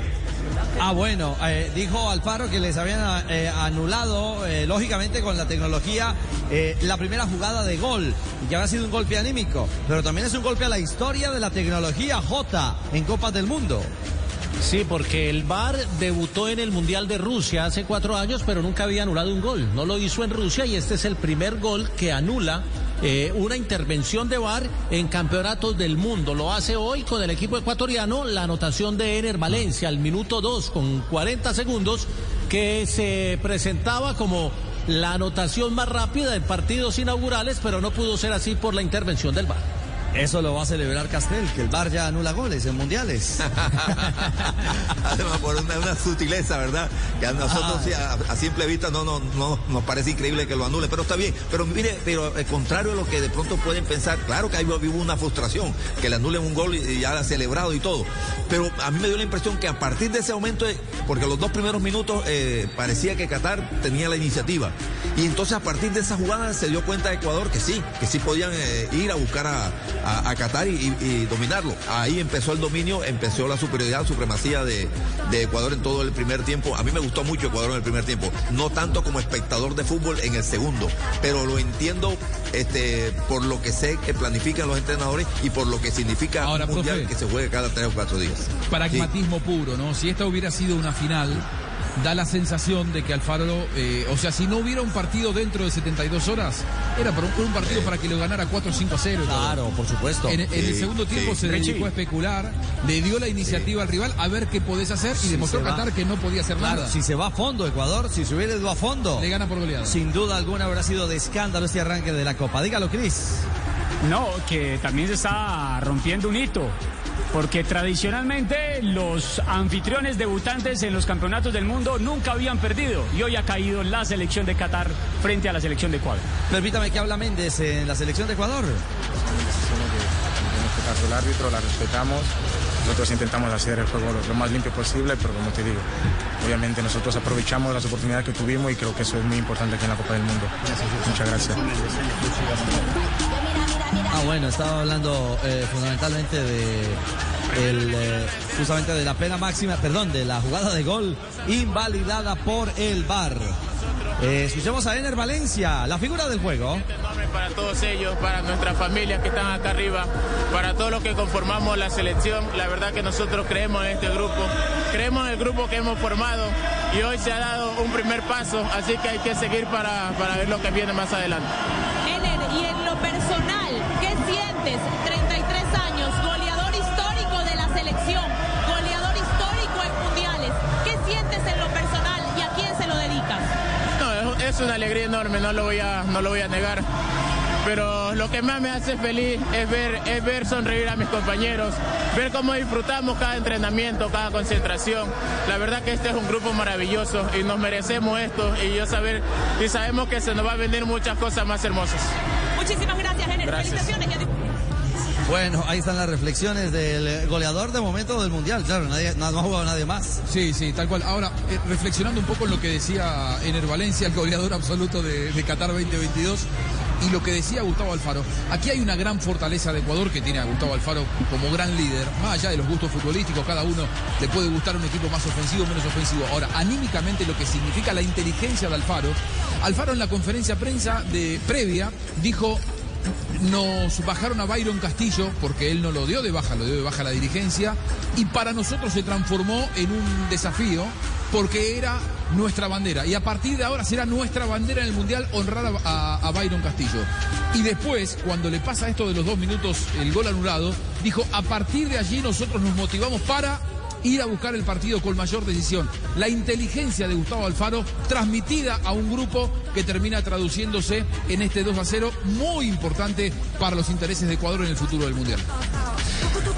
Ah, bueno, eh, dijo Alfaro que les habían eh, anulado, eh, lógicamente con la tecnología, la primera jugada de gol, y que había sido un golpe anímico, pero también es un golpe a la historia de la tecnología J en Copas del Mundo. Sí, porque el VAR debutó en el Mundial de Rusia hace cuatro años, pero nunca había anulado un gol. No lo hizo en Rusia y este es el primer gol que anula eh, una intervención de VAR en campeonatos del mundo. Lo hace hoy con el equipo ecuatoriano, la anotación de Ener Valencia al minuto 2 con 40 segundos, que se presentaba como la anotación más rápida en partidos inaugurales, pero no pudo ser así por la intervención del VAR. Eso lo va a celebrar Castel, que el VAR ya anula goles en mundiales. Además, por una, una, sutileza, ¿verdad? Que a nosotros sí, a, a, simple vista no, no, no nos parece increíble que lo anule, pero está bien. Pero mire, pero al contrario a lo que de pronto pueden pensar, claro que ahí hubo una frustración, que le anulen un gol y ya ha celebrado y todo. Pero a mí me dio la impresión que a partir de ese momento, porque los dos primeros minutos eh, parecía que Qatar tenía la iniciativa. Y entonces a partir de esa jugada se dio cuenta Ecuador que sí, que sí podían eh, ir a buscar a, a, a Qatar y, dominarlo. Ahí empezó el dominio, empezó la superioridad, supremacía de, de, Ecuador en todo el primer tiempo. A mí me gustó mucho Ecuador en el primer tiempo, no tanto como espectador de fútbol en el segundo, pero lo entiendo este, por lo que sé que planifican los entrenadores y por lo que significa Ahora, un mundial profe, que se juegue cada tres o cuatro días. Pragmatismo sí. puro, ¿no? Si esta hubiera sido una final da la sensación de que Alfaro, eh, o sea, si no hubiera un partido dentro de 72 horas, era por un, por un partido para que lo ganara 4 5 0. Claro, por supuesto. En, en sí, el segundo tiempo sí. se dedicó a especular, le dio la iniciativa al rival a ver qué podés hacer y demostró Qatar que no podía hacer claro, nada. Si se va a fondo Ecuador, si se hubiera ido a fondo, le gana por goleada. Sin duda alguna habrá sido de escándalo este arranque de la Copa. Dígalo, Cris. No, que también se está rompiendo un hito porque tradicionalmente los anfitriones debutantes en los campeonatos del mundo nunca habían perdido y hoy ha caído la selección de Qatar frente a la selección de Ecuador. Permítame que habla Méndez en la selección de Ecuador. En este caso el árbitro, la respetamos. Nosotros intentamos hacer el juego lo, más limpio posible, pero como te digo, obviamente nosotros aprovechamos las oportunidades que tuvimos y creo que eso es muy importante aquí en la Copa del Mundo. Muchas gracias. Ah, bueno, estaba hablando eh, fundamentalmente de el, eh, justamente de la pena máxima, perdón, de la jugada de gol invalidada por el VAR. Eh, escuchemos a Ener Valencia, la figura del juego. Para todos ellos, para nuestras familias que están acá arriba, para todos los que conformamos la selección, la verdad que nosotros creemos en este grupo, creemos en el grupo que hemos formado y hoy se ha dado un primer paso, así que hay que seguir para, para ver lo que viene más adelante. Es, una alegría enorme, no lo voy a, no lo voy a negar. Pero lo que más me hace feliz es ver, es ver sonreír a mis compañeros, ver cómo disfrutamos cada entrenamiento, cada concentración. La verdad que este es un grupo maravilloso y nos merecemos esto y yo saber y sabemos que se nos va a venir muchas cosas más hermosas. Muchísimas gracias, Ener. Gracias. Felicitaciones. Bueno, ahí están las reflexiones del goleador de momento del Mundial. Claro, nadie, no ha jugado nadie más. Sí, sí, tal cual. Ahora, eh, reflexionando un poco en lo que decía Ener Valencia, el goleador absoluto de, de Qatar 2022, y lo que decía Gustavo Alfaro. Aquí hay una gran fortaleza de Ecuador que tiene a Gustavo Alfaro como gran líder, más allá de los gustos futbolísticos, cada uno le puede gustar un equipo más ofensivo menos ofensivo. Ahora, anímicamente lo que significa la inteligencia de Alfaro, Alfaro en la conferencia prensa de previa dijo nos bajaron a Byron Castillo, porque él no lo dio de baja, lo dio de baja la dirigencia, y para nosotros se transformó en un desafío, porque era nuestra bandera. Y a partir de ahora será nuestra bandera en el Mundial honrar a, a Byron Castillo. Y después, cuando le pasa esto de los dos minutos, el gol anulado, dijo, a partir de allí nosotros nos motivamos para ir a buscar el partido con mayor decisión. La inteligencia de Gustavo Alfaro transmitida a un grupo que termina traduciéndose en este 2 a 0 muy importante para los intereses de Ecuador en el futuro del Mundial.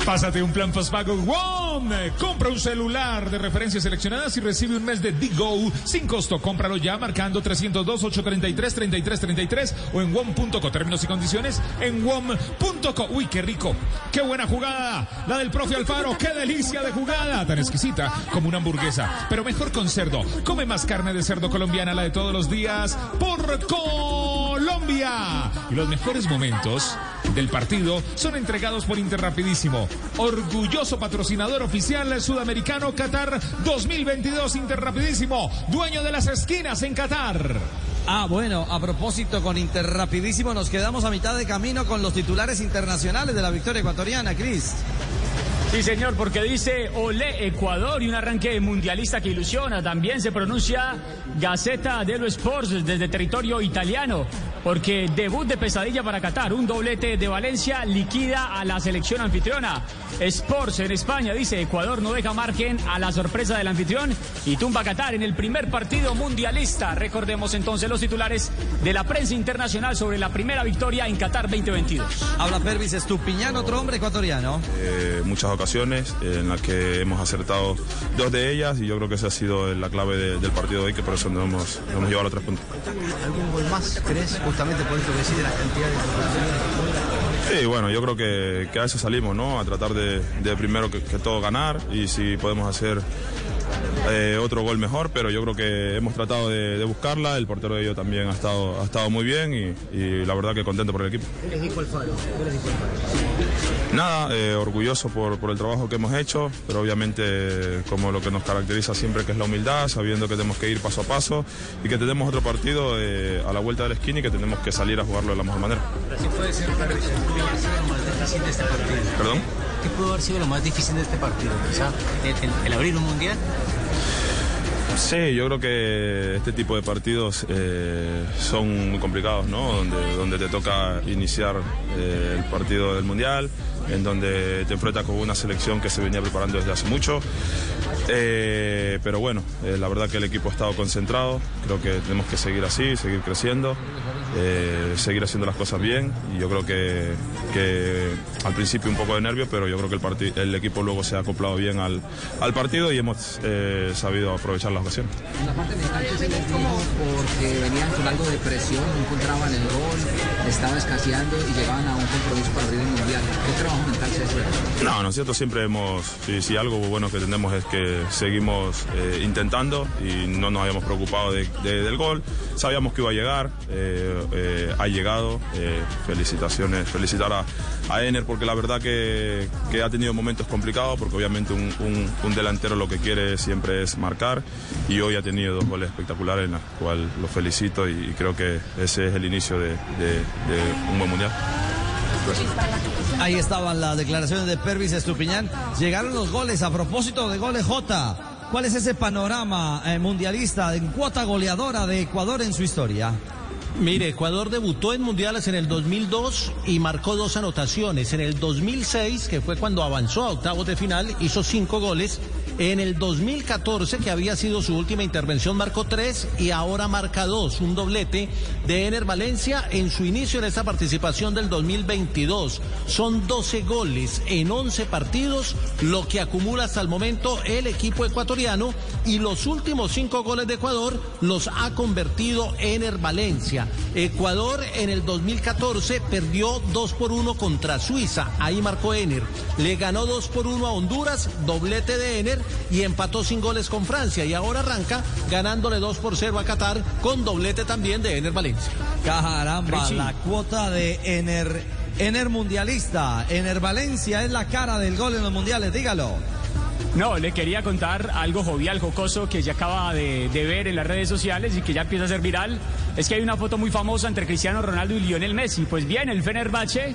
Pásate un plan postpago WOM. Compra un celular de referencias seleccionadas y recibe un mes de Digo sin costo. Cómpralo ya marcando 302-833-3333 o en WOM.co. Términos y condiciones en WOM.co. Uy, qué rico. Qué buena jugada. La del profe Alfaro. Qué delicia de jugada. Tan exquisita como una hamburguesa. Pero mejor con cerdo. Come más carne de cerdo colombiana, la de todos los días. Por Colombia. Y los mejores momentos del partido son entregados por Interrapidísimo, orgulloso patrocinador oficial sudamericano Qatar 2022 Interrapidísimo, dueño de las esquinas en Qatar. Ah, bueno, a propósito, con Interrapidísimo nos quedamos a mitad de camino con los titulares internacionales de la victoria ecuatoriana, Cris. Sí, señor, porque dice Olé Ecuador y un arranque mundialista que ilusiona. También se pronuncia Gaceta dello Sports desde territorio italiano, porque debut de pesadilla para Qatar. Un doblete de Valencia liquida a la selección anfitriona. Sports en España dice Ecuador no deja margen a la sorpresa del anfitrión y tumba a Qatar en el primer partido mundialista. Recordemos entonces los titulares de la prensa internacional sobre la primera victoria en Qatar 2022. Habla Pervis Estupiñán, otro hombre ecuatoriano. Eh, muchas ocasiones en las que hemos acertado dos de ellas y yo creo que esa ha sido la clave de- del partido de hoy, que por eso nos hemos, nos hemos llevado a los tres puntos. ¿Algún gol más crees justamente por esto que decís de la cantidad de? Sí, bueno, yo creo que, que a eso salimos, ¿no? A tratar de, de primero que, que todo ganar y si podemos hacer eh, otro gol mejor, pero yo creo que hemos tratado de, de buscarla, el portero de ellos también ha estado, ha estado muy bien y, y la verdad que contento por el equipo. ¿Qué les dijo Alfaro? ¿Qué les dijo Alfaro? Nada, eh, orgulloso por, por el trabajo que hemos hecho, pero obviamente como lo que nos caracteriza siempre que es la humildad, sabiendo que tenemos que ir paso a paso y que tenemos otro partido eh, a la vuelta de la esquina y que tenemos que salir a jugarlo de la mejor manera. ¿Qué puede ser para el este? ¿Perdón? ¿Qué pudo haber sido lo más difícil de este partido? Quizá el, abrir un mundial. Sí, yo creo que este tipo de partidos eh, son muy complicados, ¿no? Donde, donde te toca iniciar eh, el partido del Mundial, en donde te enfrentas con una selección que se venía preparando desde hace mucho. Eh, pero bueno, eh, la verdad que el equipo ha estado concentrado, creo que tenemos que seguir así, seguir creciendo, eh, seguir haciendo las cosas bien y yo creo que, que al principio un poco de nervio, pero yo creo que el, el equipo luego se ha acoplado bien al, al partido y hemos eh, sabido aprovechar las ocasiones. En la parte mental se porque venían con algo de presión, no encontraban el gol, escaseando y llegaban a un compromiso para abrir el mundial. ¿Qué trabajo mental se hace? No, nosotros siempre hemos, si, si algo bueno que tenemos es que seguimos eh, intentando y no nos habíamos preocupado de- de- del gol. Sabíamos que iba a llegar, eh, eh, ha llegado. felicitaciones, felicitar a, a Ener porque la verdad que, ha tenido momentos complicados porque obviamente un, delantero lo que quiere siempre es marcar y hoy ha tenido dos goles espectaculares en los cuales lo felicito y, creo que ese es el inicio de un buen mundial. Ahí estaban las declaraciones de Pervis Estupiñán. Llegaron los goles a propósito de goles J. ¿Cuál es ese panorama eh, mundialista en cuota goleadora de Ecuador en su historia? Mire, Ecuador debutó en mundiales en el 2002 y marcó dos anotaciones. En el 2006, que fue cuando avanzó a octavos de final, hizo cinco goles. En el 2014, que había sido su última intervención, marcó tres y ahora marca dos. Un doblete de Ener Valencia en su inicio en esta participación del 2022. Son 12 goles en 11 partidos, lo que acumula hasta el momento el equipo ecuatoriano y los últimos cinco goles de Ecuador los ha convertido Ener Valencia. Ecuador en el 2014 perdió 2 por 1 contra Suiza, ahí marcó Ener. Le ganó 2 por 1 a Honduras, doblete de Ener y empató sin goles con Francia y ahora arranca ganándole 2 por 0 a Qatar con doblete también de Ener Valencia. Caramba, Richie. la cuota de Ener, Ener mundialista. Ener Valencia es la cara del gol en los mundiales, dígalo. No, le quería contar algo jovial, jocoso, que ya acaba de, de, ver en las redes sociales y que ya empieza a ser viral. Es que hay una foto muy famosa entre Cristiano Ronaldo y Lionel Messi. Pues bien, el Fenerbahce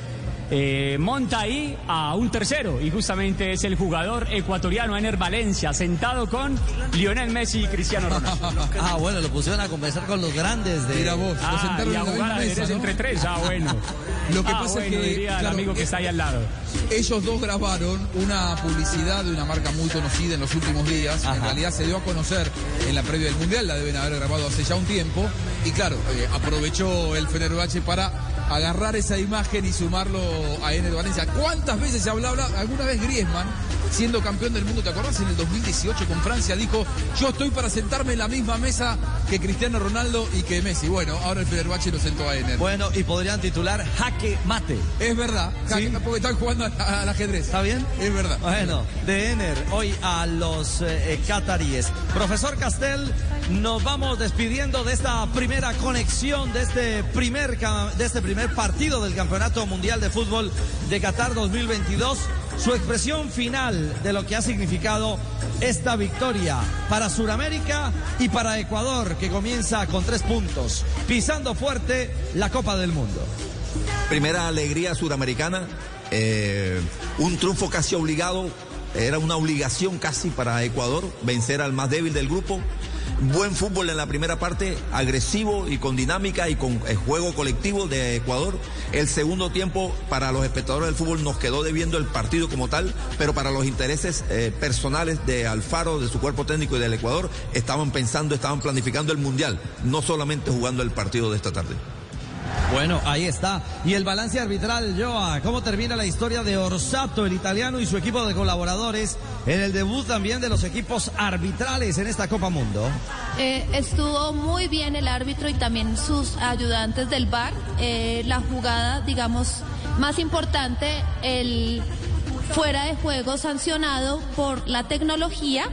eh, monta ahí a un tercero y justamente es el jugador ecuatoriano Ener Valencia, sentado con Lionel Messi y Cristiano Ronaldo. ah, bueno, lo pusieron a conversar con los grandes de... Mira vos, ah, lo sentaron y a en la jugar misma ajedrez mesa, ¿no? entre tres, ah, bueno. Lo que Ah, pasa bueno, es que diría el amigo que está ahí al lado. Ellos dos grabaron una publicidad de una marca muy conocida en los últimos días. En realidad se dio a conocer en la previa del Mundial, la deben haber grabado hace ya un tiempo. Y claro, eh, aprovechó el Fenerbahce para agarrar esa imagen y sumarlo a Ener Valencia. ¿Cuántas veces se hablaba? Alguna vez Griezmann, siendo campeón del mundo, ¿te acordás? En el 2018 con Francia dijo, yo estoy para sentarme en la misma mesa que Cristiano Ronaldo y que Messi. Bueno, ahora el Fenerbahce lo sentó a Ener. Bueno, y podrían titular Jaque Mate. Es verdad, ¿Sí? porque están jugando al, ajedrez. ¿Está bien? Es verdad. Bueno, de Ener, hoy a los eh, cataríes. Profesor Castel, nos vamos despidiendo de esta primera conexión, de este primer, de este primer partido del Campeonato Mundial de Fútbol de Qatar 2022. Su expresión final de lo que ha significado esta victoria para Sudamérica y para Ecuador, que comienza con tres puntos, pisando fuerte la Copa del Mundo. Primera alegría suramericana, eh, un triunfo casi obligado, era una obligación casi para Ecuador vencer al más débil del grupo. Buen fútbol en la primera parte, agresivo y con dinámica y con el juego colectivo de Ecuador. El segundo tiempo para los espectadores del fútbol nos quedó debiendo el partido como tal, pero para los intereses eh, personales de Alfaro, de su cuerpo técnico y del Ecuador, estaban pensando, estaban planificando el Mundial, no solamente jugando el partido de esta tarde. Bueno, ahí está. Y el balance arbitral, Joa. ¿Cómo termina la historia de Orsato, el italiano, y su equipo de colaboradores en el debut también de los equipos arbitrales en esta Copa Mundo? Eh, estuvo muy bien el árbitro y también sus ayudantes del VAR. Eh, la jugada, digamos, más importante, el fuera de juego sancionado por la tecnología.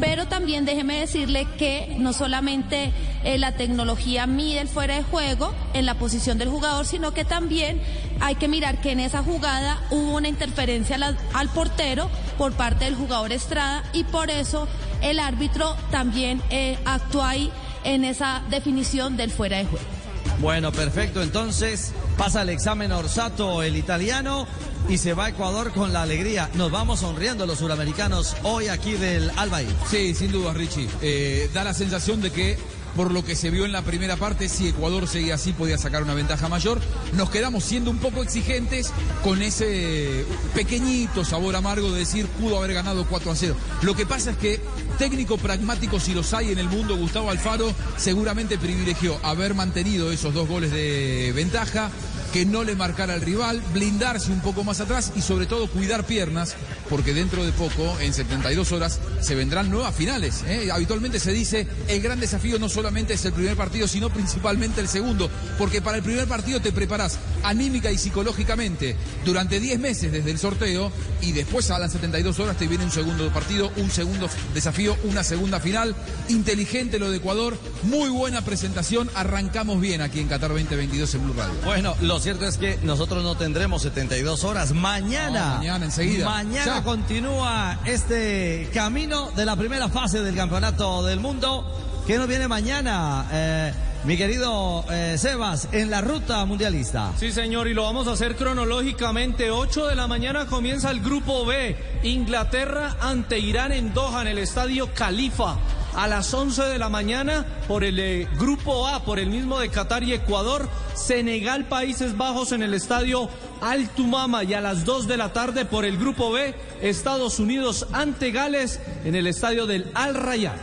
Pero también déjeme decirle que no solamente eh, la tecnología mide el fuera de juego en la posición del jugador, sino que también hay que mirar que en esa jugada hubo una interferencia al, portero por parte del jugador Estrada y por eso el árbitro también eh, actuó ahí en esa definición del fuera de juego. Bueno, perfecto. Entonces pasa el examen Orsato, el italiano, y se va a Ecuador con la alegría. Nos vamos sonriendo los suramericanos hoy aquí del Albaí. Sí, sin duda, Richie. Eh, da la sensación de que por lo que se vio en la primera parte, si Ecuador seguía así podía sacar una ventaja mayor. Nos quedamos siendo un poco exigentes con ese pequeñito sabor amargo de decir pudo haber ganado 4 a 0. Lo que pasa es que técnico pragmático, si los hay en el mundo, Gustavo Alfaro seguramente privilegió haber mantenido esos dos goles de ventaja que no le marcara al rival, blindarse un poco más atrás y sobre todo cuidar piernas, porque dentro de poco, en 72 horas, se vendrán nuevas finales. ¿eh? Habitualmente se dice, el gran desafío no solamente es el primer partido, sino principalmente el segundo, porque para el primer partido te preparas anímica y psicológicamente durante 10 meses desde el sorteo y después a las 72 horas te viene un segundo partido, un segundo desafío, una segunda final. Inteligente lo de Ecuador, muy buena presentación, arrancamos bien aquí en Qatar 2022 en Blue Radio. Bueno, lo cierto es que nosotros no tendremos 72 horas. Mañana, No, mañana, enseguida. Mañana Ya. continúa este camino de la primera fase del Campeonato del Mundo. ¿Qué nos viene mañana, eh, mi querido eh, Sebas, en la ruta mundialista? Sí, señor, y lo vamos a hacer cronológicamente. 8 de la mañana comienza el grupo B. Inglaterra ante Irán en Doha, en el estadio Califa. A las 11 de la mañana, por el eh, grupo A, por el mismo de Qatar y Ecuador, Senegal, Países Bajos en el estadio Al Tumama. Y a las 2 de la tarde, por el grupo B, Estados Unidos ante Gales en el estadio del Al Rayyan.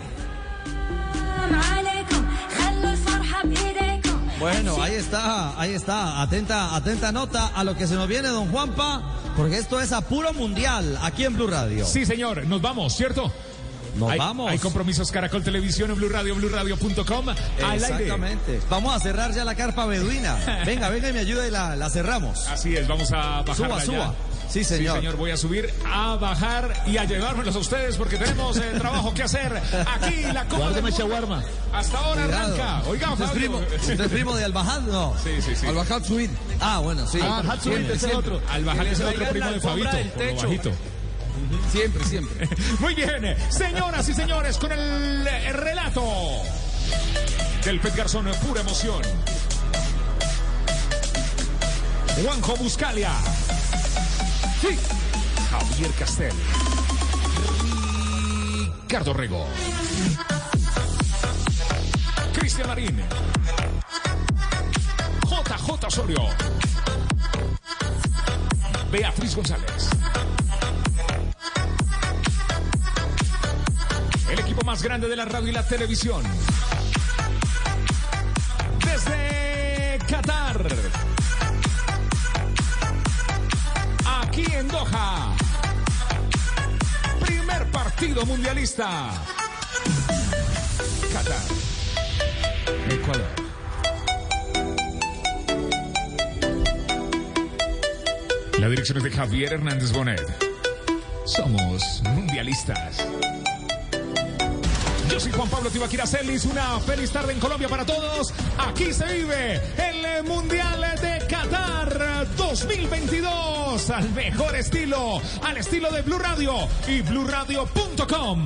Bueno, ahí está, ahí está. Atenta, atenta nota a lo que se nos viene, don Juanpa, porque esto es a puro mundial aquí en Blue Radio. Sí, señor, nos vamos, ¿cierto? Nos Hay- vamos. Hay compromisos Caracol Televisión en Blue Radio, aire. Exactamente. Vamos a cerrar ya la carpa beduina. Venga, venga y me ayuda y la, la cerramos. Así es, vamos a bajar. Suba, suba. Sí, señor. Sí, señor, voy a subir, a bajar y a llevármelos a ustedes porque tenemos eh, trabajo que hacer. Aquí la Copa del Guárdeme Mundo. shawarma. Hasta ahora Cuidado. arranca. Oiga, ¿Usted es primo, usted es primo de Albajad? No. Sí, sí, sí. Al Subir. Ah, bueno, sí. Ah, Siempre, ese es siempre. otro. Al bajar es el otro primo de Fabito, del por lo techo. bajito. Siempre, siempre. Muy bien, señoras y señores, con el, relato del Pet Garzón, pura emoción. Juanjo Buscalia. Javier Castel. Ricardo Rego. Cristian Marín. JJ Osorio. Beatriz González. Equipo más grande de la radio y la televisión. Desde Qatar. Aquí en Doha. Primer partido mundialista. Qatar. Ecuador. La dirección es de Javier Hernández Bonet. Somos mundialistas. Yo soy Juan Pablo Tibaquira Celis. Una feliz tarde en Colombia para todos. Aquí se vive el Mundial de Qatar 2022 al mejor estilo, al estilo de Blue Radio y BlueRadio.com.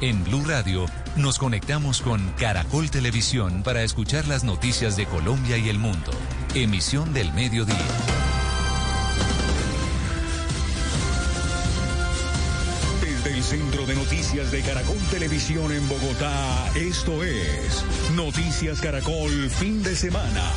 en Blue Radio, nos conectamos con Caracol Televisión para escuchar las noticias de Colombia y el mundo. Emisión del mediodía. Desde el Centro de Noticias de Caracol Televisión en Bogotá, esto es Noticias Caracol Fin de Semana.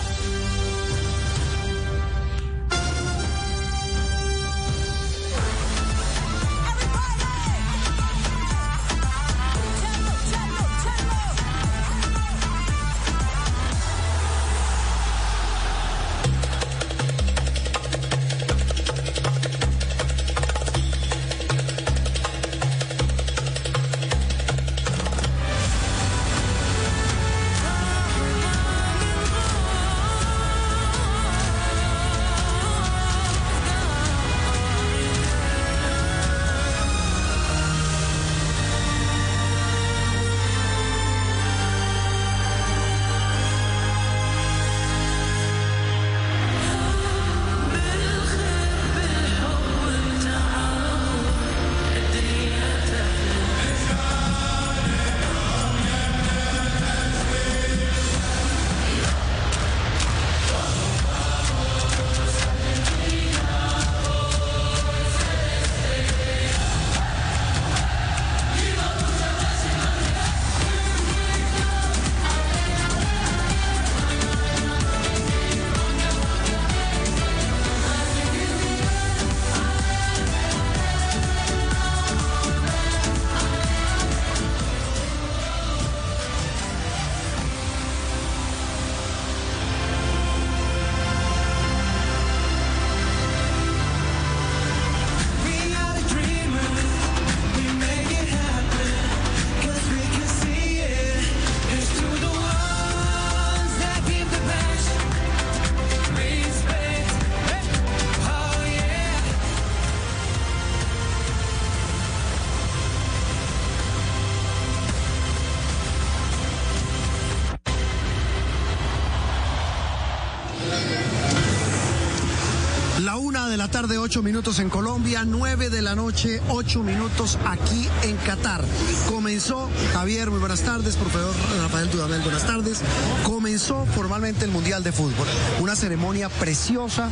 Tarde, ocho minutos en Colombia, nueve de la noche, ocho minutos aquí en Qatar. Comenzó, Javier, muy buenas tardes, profesor Rafael Dudamel, buenas tardes. Comenzó formalmente el Mundial de Fútbol. Una ceremonia preciosa,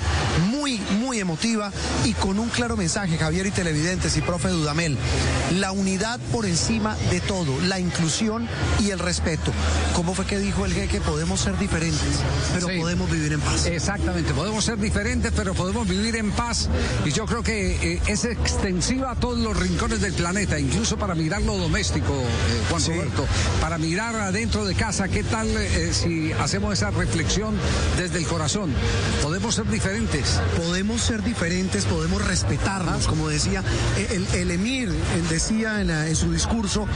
muy, muy emotiva y con un claro mensaje, Javier y televidentes y profe Dudamel. La unidad por encima de todo, la inclusión y el respeto. ¿Cómo fue que dijo el jeque? Podemos ser diferentes, pero Sí. podemos vivir en paz. Exactamente, podemos ser diferentes, pero podemos vivir en paz. Y yo creo que eh, es extensiva a todos los rincones del planeta, incluso para mirar lo doméstico, eh, Juan Roberto, para mirar adentro de casa, ¿qué tal eh, si hacemos esa reflexión desde el corazón? Podemos ser diferentes. Podemos ser diferentes, podemos respetarnos, como decía el, el emir, él decía en, la- en su discurso,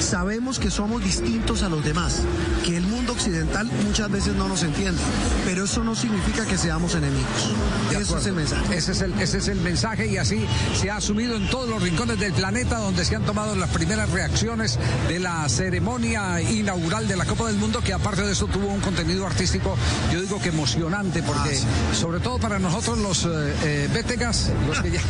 sabemos que somos distintos a los demás, que el mundo occidental muchas veces no nos entiende, pero eso no significa que seamos enemigos. Eso es el mensaje. Ese es el, ese es el mensaje y así se ha asumido en todos los rincones del planeta donde se han tomado las primeras reacciones de la ceremonia inaugural de la Copa del Mundo, que aparte de eso tuvo un contenido artístico, yo digo que emocionante, porque sobre todo para nosotros los eh, eh, bétegas, los que ya,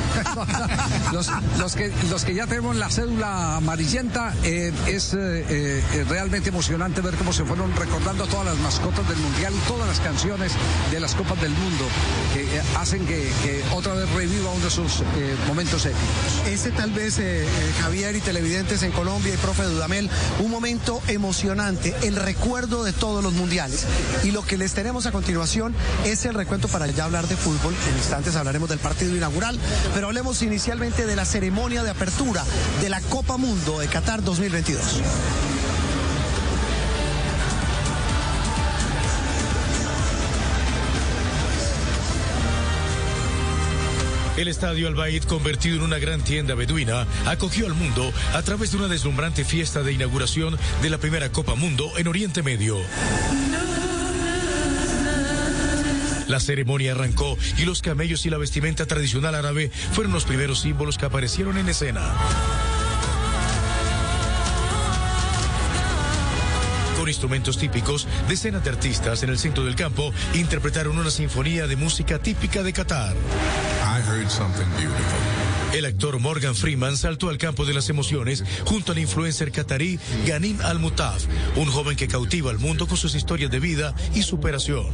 los, los que, los que ya tenemos la cédula amarillenta, eh, es eh, eh, realmente emocionante ver cómo se fueron recordando todas las mascotas del Mundial y todas las canciones de las Copas del Mundo que eh, hacen que, otra vez reviva uno de sus eh, momentos épicos. Ese tal vez, eh, Javier y televidentes en Colombia y profe Dudamel, un momento emocionante, el recuerdo de todos los mundiales. Y lo que les tenemos a continuación es el recuento para ya hablar de fútbol. En instantes hablaremos del partido inaugural, pero hablemos inicialmente de la ceremonia de apertura de la Copa Mundo de Qatar 2022. El estadio Al-Baid, convertido en una gran tienda beduina, acogió al mundo a través de una deslumbrante fiesta de inauguración de la primera Copa Mundo en Oriente Medio. La ceremonia arrancó y los camellos y la vestimenta tradicional árabe fueron los primeros símbolos que aparecieron en escena. Con instrumentos típicos, decenas de artistas en el centro del campo interpretaron una sinfonía de música típica de Qatar. El actor Morgan Freeman saltó al campo de las emociones junto al influencer qatarí Ghanim Al-Mutaf, un joven que cautiva al mundo con sus historias de vida y superación.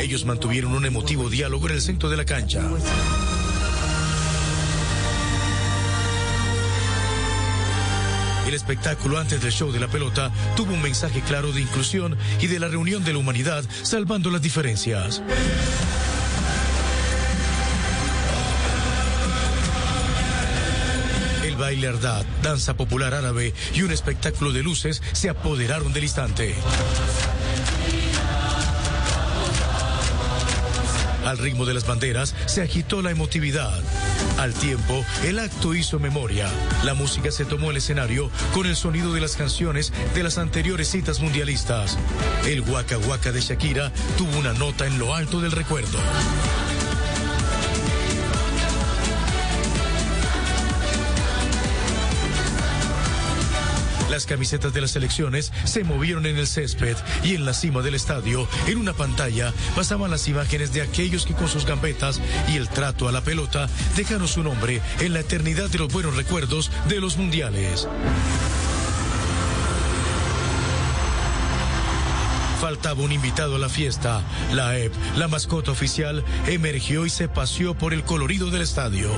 Ellos mantuvieron un emotivo diálogo en el centro de la cancha. El espectáculo antes del show de la pelota tuvo un mensaje claro de inclusión y de la reunión de la humanidad salvando las diferencias. El baile ardad, danza popular árabe y un espectáculo de luces se apoderaron del instante. Al ritmo de las banderas se agitó la emotividad. Al tiempo, el acto hizo memoria. La música se tomó el escenario con el sonido de las canciones de las anteriores citas mundialistas. El Waka Waka de Shakira tuvo una nota en lo alto del recuerdo. Las camisetas de las selecciones se movieron en el césped y en la cima del estadio, en una pantalla, pasaban las imágenes de aquellos que con sus gambetas y el trato a la pelota dejaron su nombre en la eternidad de los buenos recuerdos de los mundiales. Faltaba un invitado a la fiesta. La EP, la mascota oficial, emergió y se paseó por el colorido del estadio.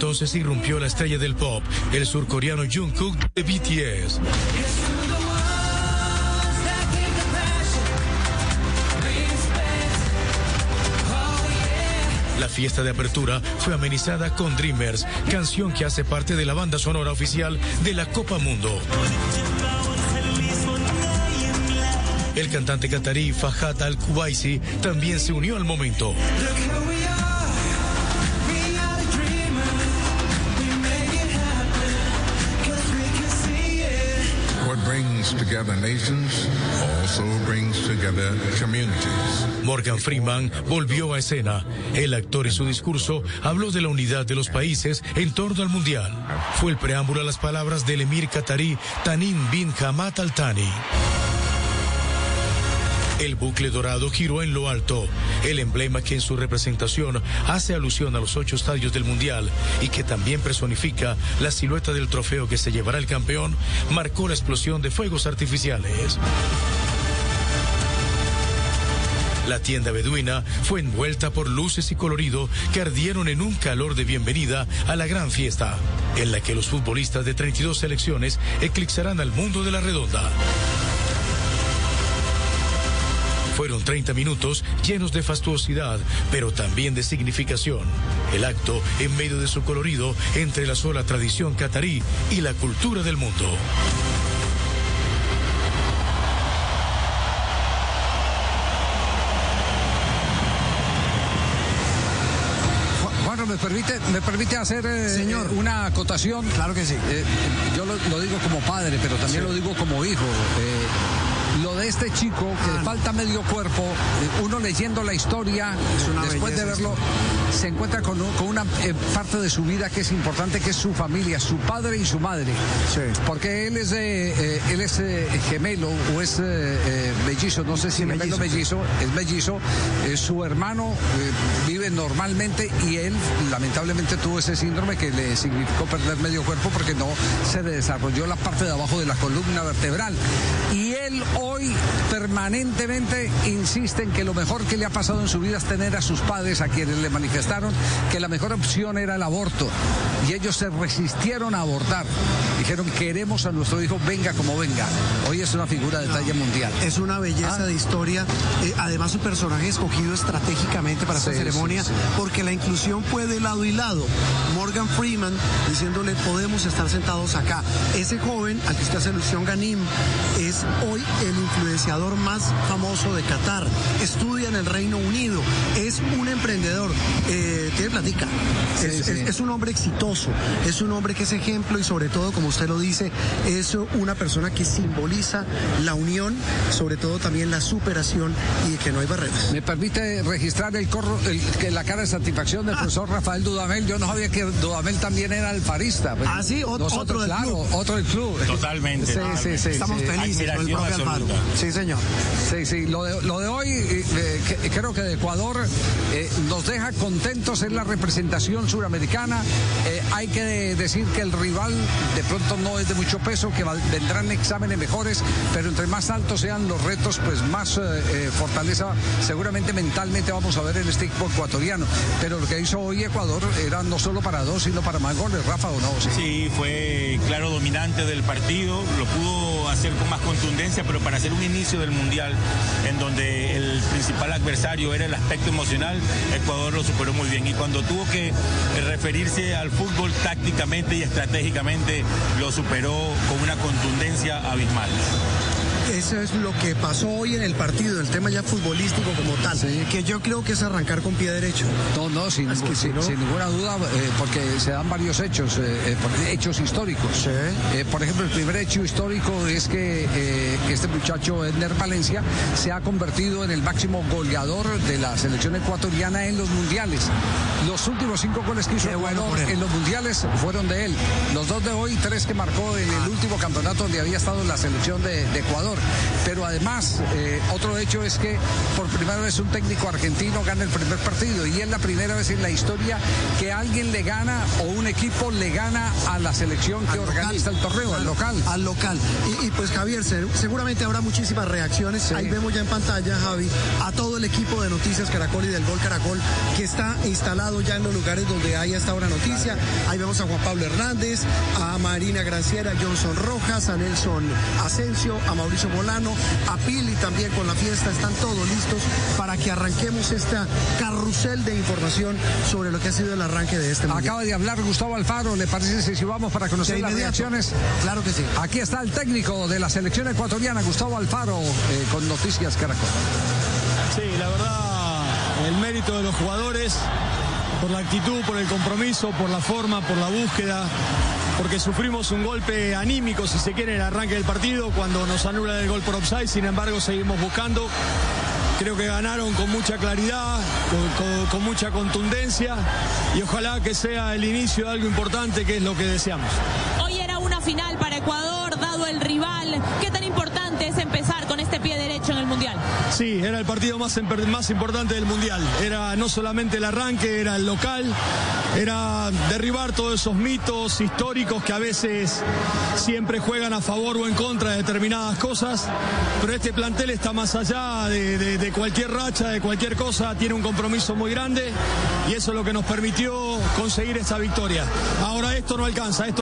Entonces irrumpió la estrella del pop, el surcoreano Jungkook de BTS. La fiesta de apertura fue amenizada con Dreamers, canción que hace parte de la banda sonora oficial de la Copa Mundo. El cantante catarí Fahad Al-Kubaisi también se unió al momento. Together nations also brings together communities. Morgan Freeman volvió a escena. El actor en su discurso habló de la unidad de los países en torno al Mundial. Fue el preámbulo a las palabras del emir catarí Tanim bin Hamad Al Thani. El bucle dorado giró en lo alto, el emblema que en su representación hace alusión a los ocho estadios del Mundial y que también personifica la silueta del trofeo que se llevará el campeón, marcó la explosión de fuegos artificiales. La tienda beduina fue envuelta por luces y colorido que ardieron en un calor de bienvenida a la gran fiesta, en la que los futbolistas de 32 selecciones eclipsarán al mundo de la redonda. Fueron 30 minutos llenos de fastuosidad, pero también de significación. El acto en medio de su colorido entre la sola tradición catarí y la cultura del mundo. Bueno, me permite, me permite hacer eh, Señor. eh, una acotación. Claro que sí. Eh, yo lo, lo digo como padre, pero también Sí. lo digo como hijo. De este chico que le falta medio cuerpo, eh, uno leyendo la historia, después de verlo, se encuentra con, un- con una eh, parte de su vida que es importante, que es su familia, su padre y su madre. Porque él es, eh, eh, él es gemelo o es mellizo, no sé si gemelo mellizo. mellizo, es mellizo. Su hermano vive normalmente y él lamentablemente tuvo ese síndrome que le significó perder medio cuerpo porque no se le desarrolló la parte de abajo de la columna vertebral. Y él hoy permanentemente insiste en que lo mejor que le ha pasado en su vida es tener a sus padres a quienes le manifestaron que la mejor opción era el aborto. Y ellos se resistieron a abortar. Dijeron, queremos a nuestro hijo, venga como venga. Hoy es una figura de talla mundial. Es una belleza Ah. de historia. Eh, además, un personaje escogido estratégicamente para esta ceremonia, sí, sí. porque la inclusión fue de lado y lado. Morgan Freeman diciéndole, podemos estar sentados acá. Ese joven, al que usted hace alusión, Ganim, es hoy el influenciador más famoso de Qatar. Estudia en el Reino Unido. Es un emprendedor. Eh, tiene platica. es, sí. es- es un hombre exitoso. Es un hombre que es ejemplo y sobre todo, como usted lo dice, es una persona que simboliza la unión, sobre todo también la superación y que no hay barreras. Me permite registrar el corro, el- que la cara de satisfacción del profesor Rafael Dudamel. Yo no sabía que Dudamel también era alfarista. Pero Ah, sí, ot- nosotros, otro del claro, club. otro del club. Totalmente, Sí, sí, totalmente. sí. Estamos sí. felices con el profe Alfaro. Sí, señor. Sí, sí, lo de, lo de hoy eh, eh, creo que de Ecuador eh, nos deja contentos en la representación suramericana. Hay que decir que el rival de pronto no es de mucho peso, que vendrán exámenes mejores, pero entre más altos sean los retos, pues más fortaleza seguramente mentalmente vamos a ver en este equipo ecuatoriano. Pero lo que hizo hoy Ecuador era no solo para dos, sino para más goles, Rafa, ¿o no? Sí. Sí, fue claro dominante del partido, lo pudo hacer con más contundencia, pero para hacer un inicio del Mundial en donde el principal adversario era el aspecto emocional, Ecuador lo superó muy bien. Y cuando tuvo que eh, referirse al fútbol tácticamente y estratégicamente, lo superó con una contundencia abismal. Eso es lo que pasó hoy en el partido, el tema ya futbolístico como tal, que yo creo que es arrancar con pie derecho. No, no, sin, Es que ningún- si sin- no- sin ninguna duda, eh, porque se dan varios hechos, eh, eh, hechos históricos. Eh, por ejemplo, el primer hecho histórico es que este muchacho, Edner Valencia, se ha convertido en el máximo goleador de la selección ecuatoriana en los mundiales. Los últimos cinco goles que hizo bueno Ecuador él. en los mundiales fueron de él. Los dos de hoy, tres que marcó en el último campeonato donde había estado la selección de, de Ecuador. Pero además, eh, otro hecho es que por primera vez un técnico argentino gana el primer partido y es la primera vez en la historia que alguien le gana o un equipo le gana a la selección que organiza el torneo, al local. Al local. Y, y pues Javier, se- seguramente habrá muchísimas reacciones. Ahí vemos ya en pantalla, Javi, a todo el equipo de Noticias Caracol y del Gol Caracol que está instalado ya en los lugares donde hay hasta ahora noticia. Ahí vemos a Juan Pablo Hernández, a Marina Granciera, a Johnson Rojas, a Nelson Asensio, a Mauricio Molano, a Pili también con la fiesta. Están todos listos para que arranquemos esta carrusel de información sobre lo que ha sido el arranque de este mundial. Acaba de hablar Gustavo Alfaro, ¿le parece si vamos para conocer las reacciones? Claro que sí. Aquí está el técnico de la selección ecuatoriana, Gustavo Alfaro, eh, con Noticias Caracol. Sí, la verdad, el mérito de los jugadores, por la actitud, por el compromiso, por la forma, por la búsqueda, porque sufrimos un golpe anímico, si se quiere, en el arranque del partido, cuando nos anulan el gol por offside, sin embargo seguimos buscando. Creo que ganaron con mucha claridad, con, con- con mucha contundencia y ojalá que sea el inicio de algo importante que es lo que deseamos. Hoy era una final para Ecuador, dado el rival. ¿Qué tan importante es empezar Sí, era el partido más, emper- más importante del Mundial. Era no solamente el arranque, era el local, era derribar todos esos mitos históricos que a veces siempre juegan a favor o en contra de determinadas cosas. Pero este plantel está más allá de cualquier racha, de cualquier cosa, tiene un compromiso muy grande y eso es lo que nos permitió conseguir esta victoria. Ahora esto no alcanza, esto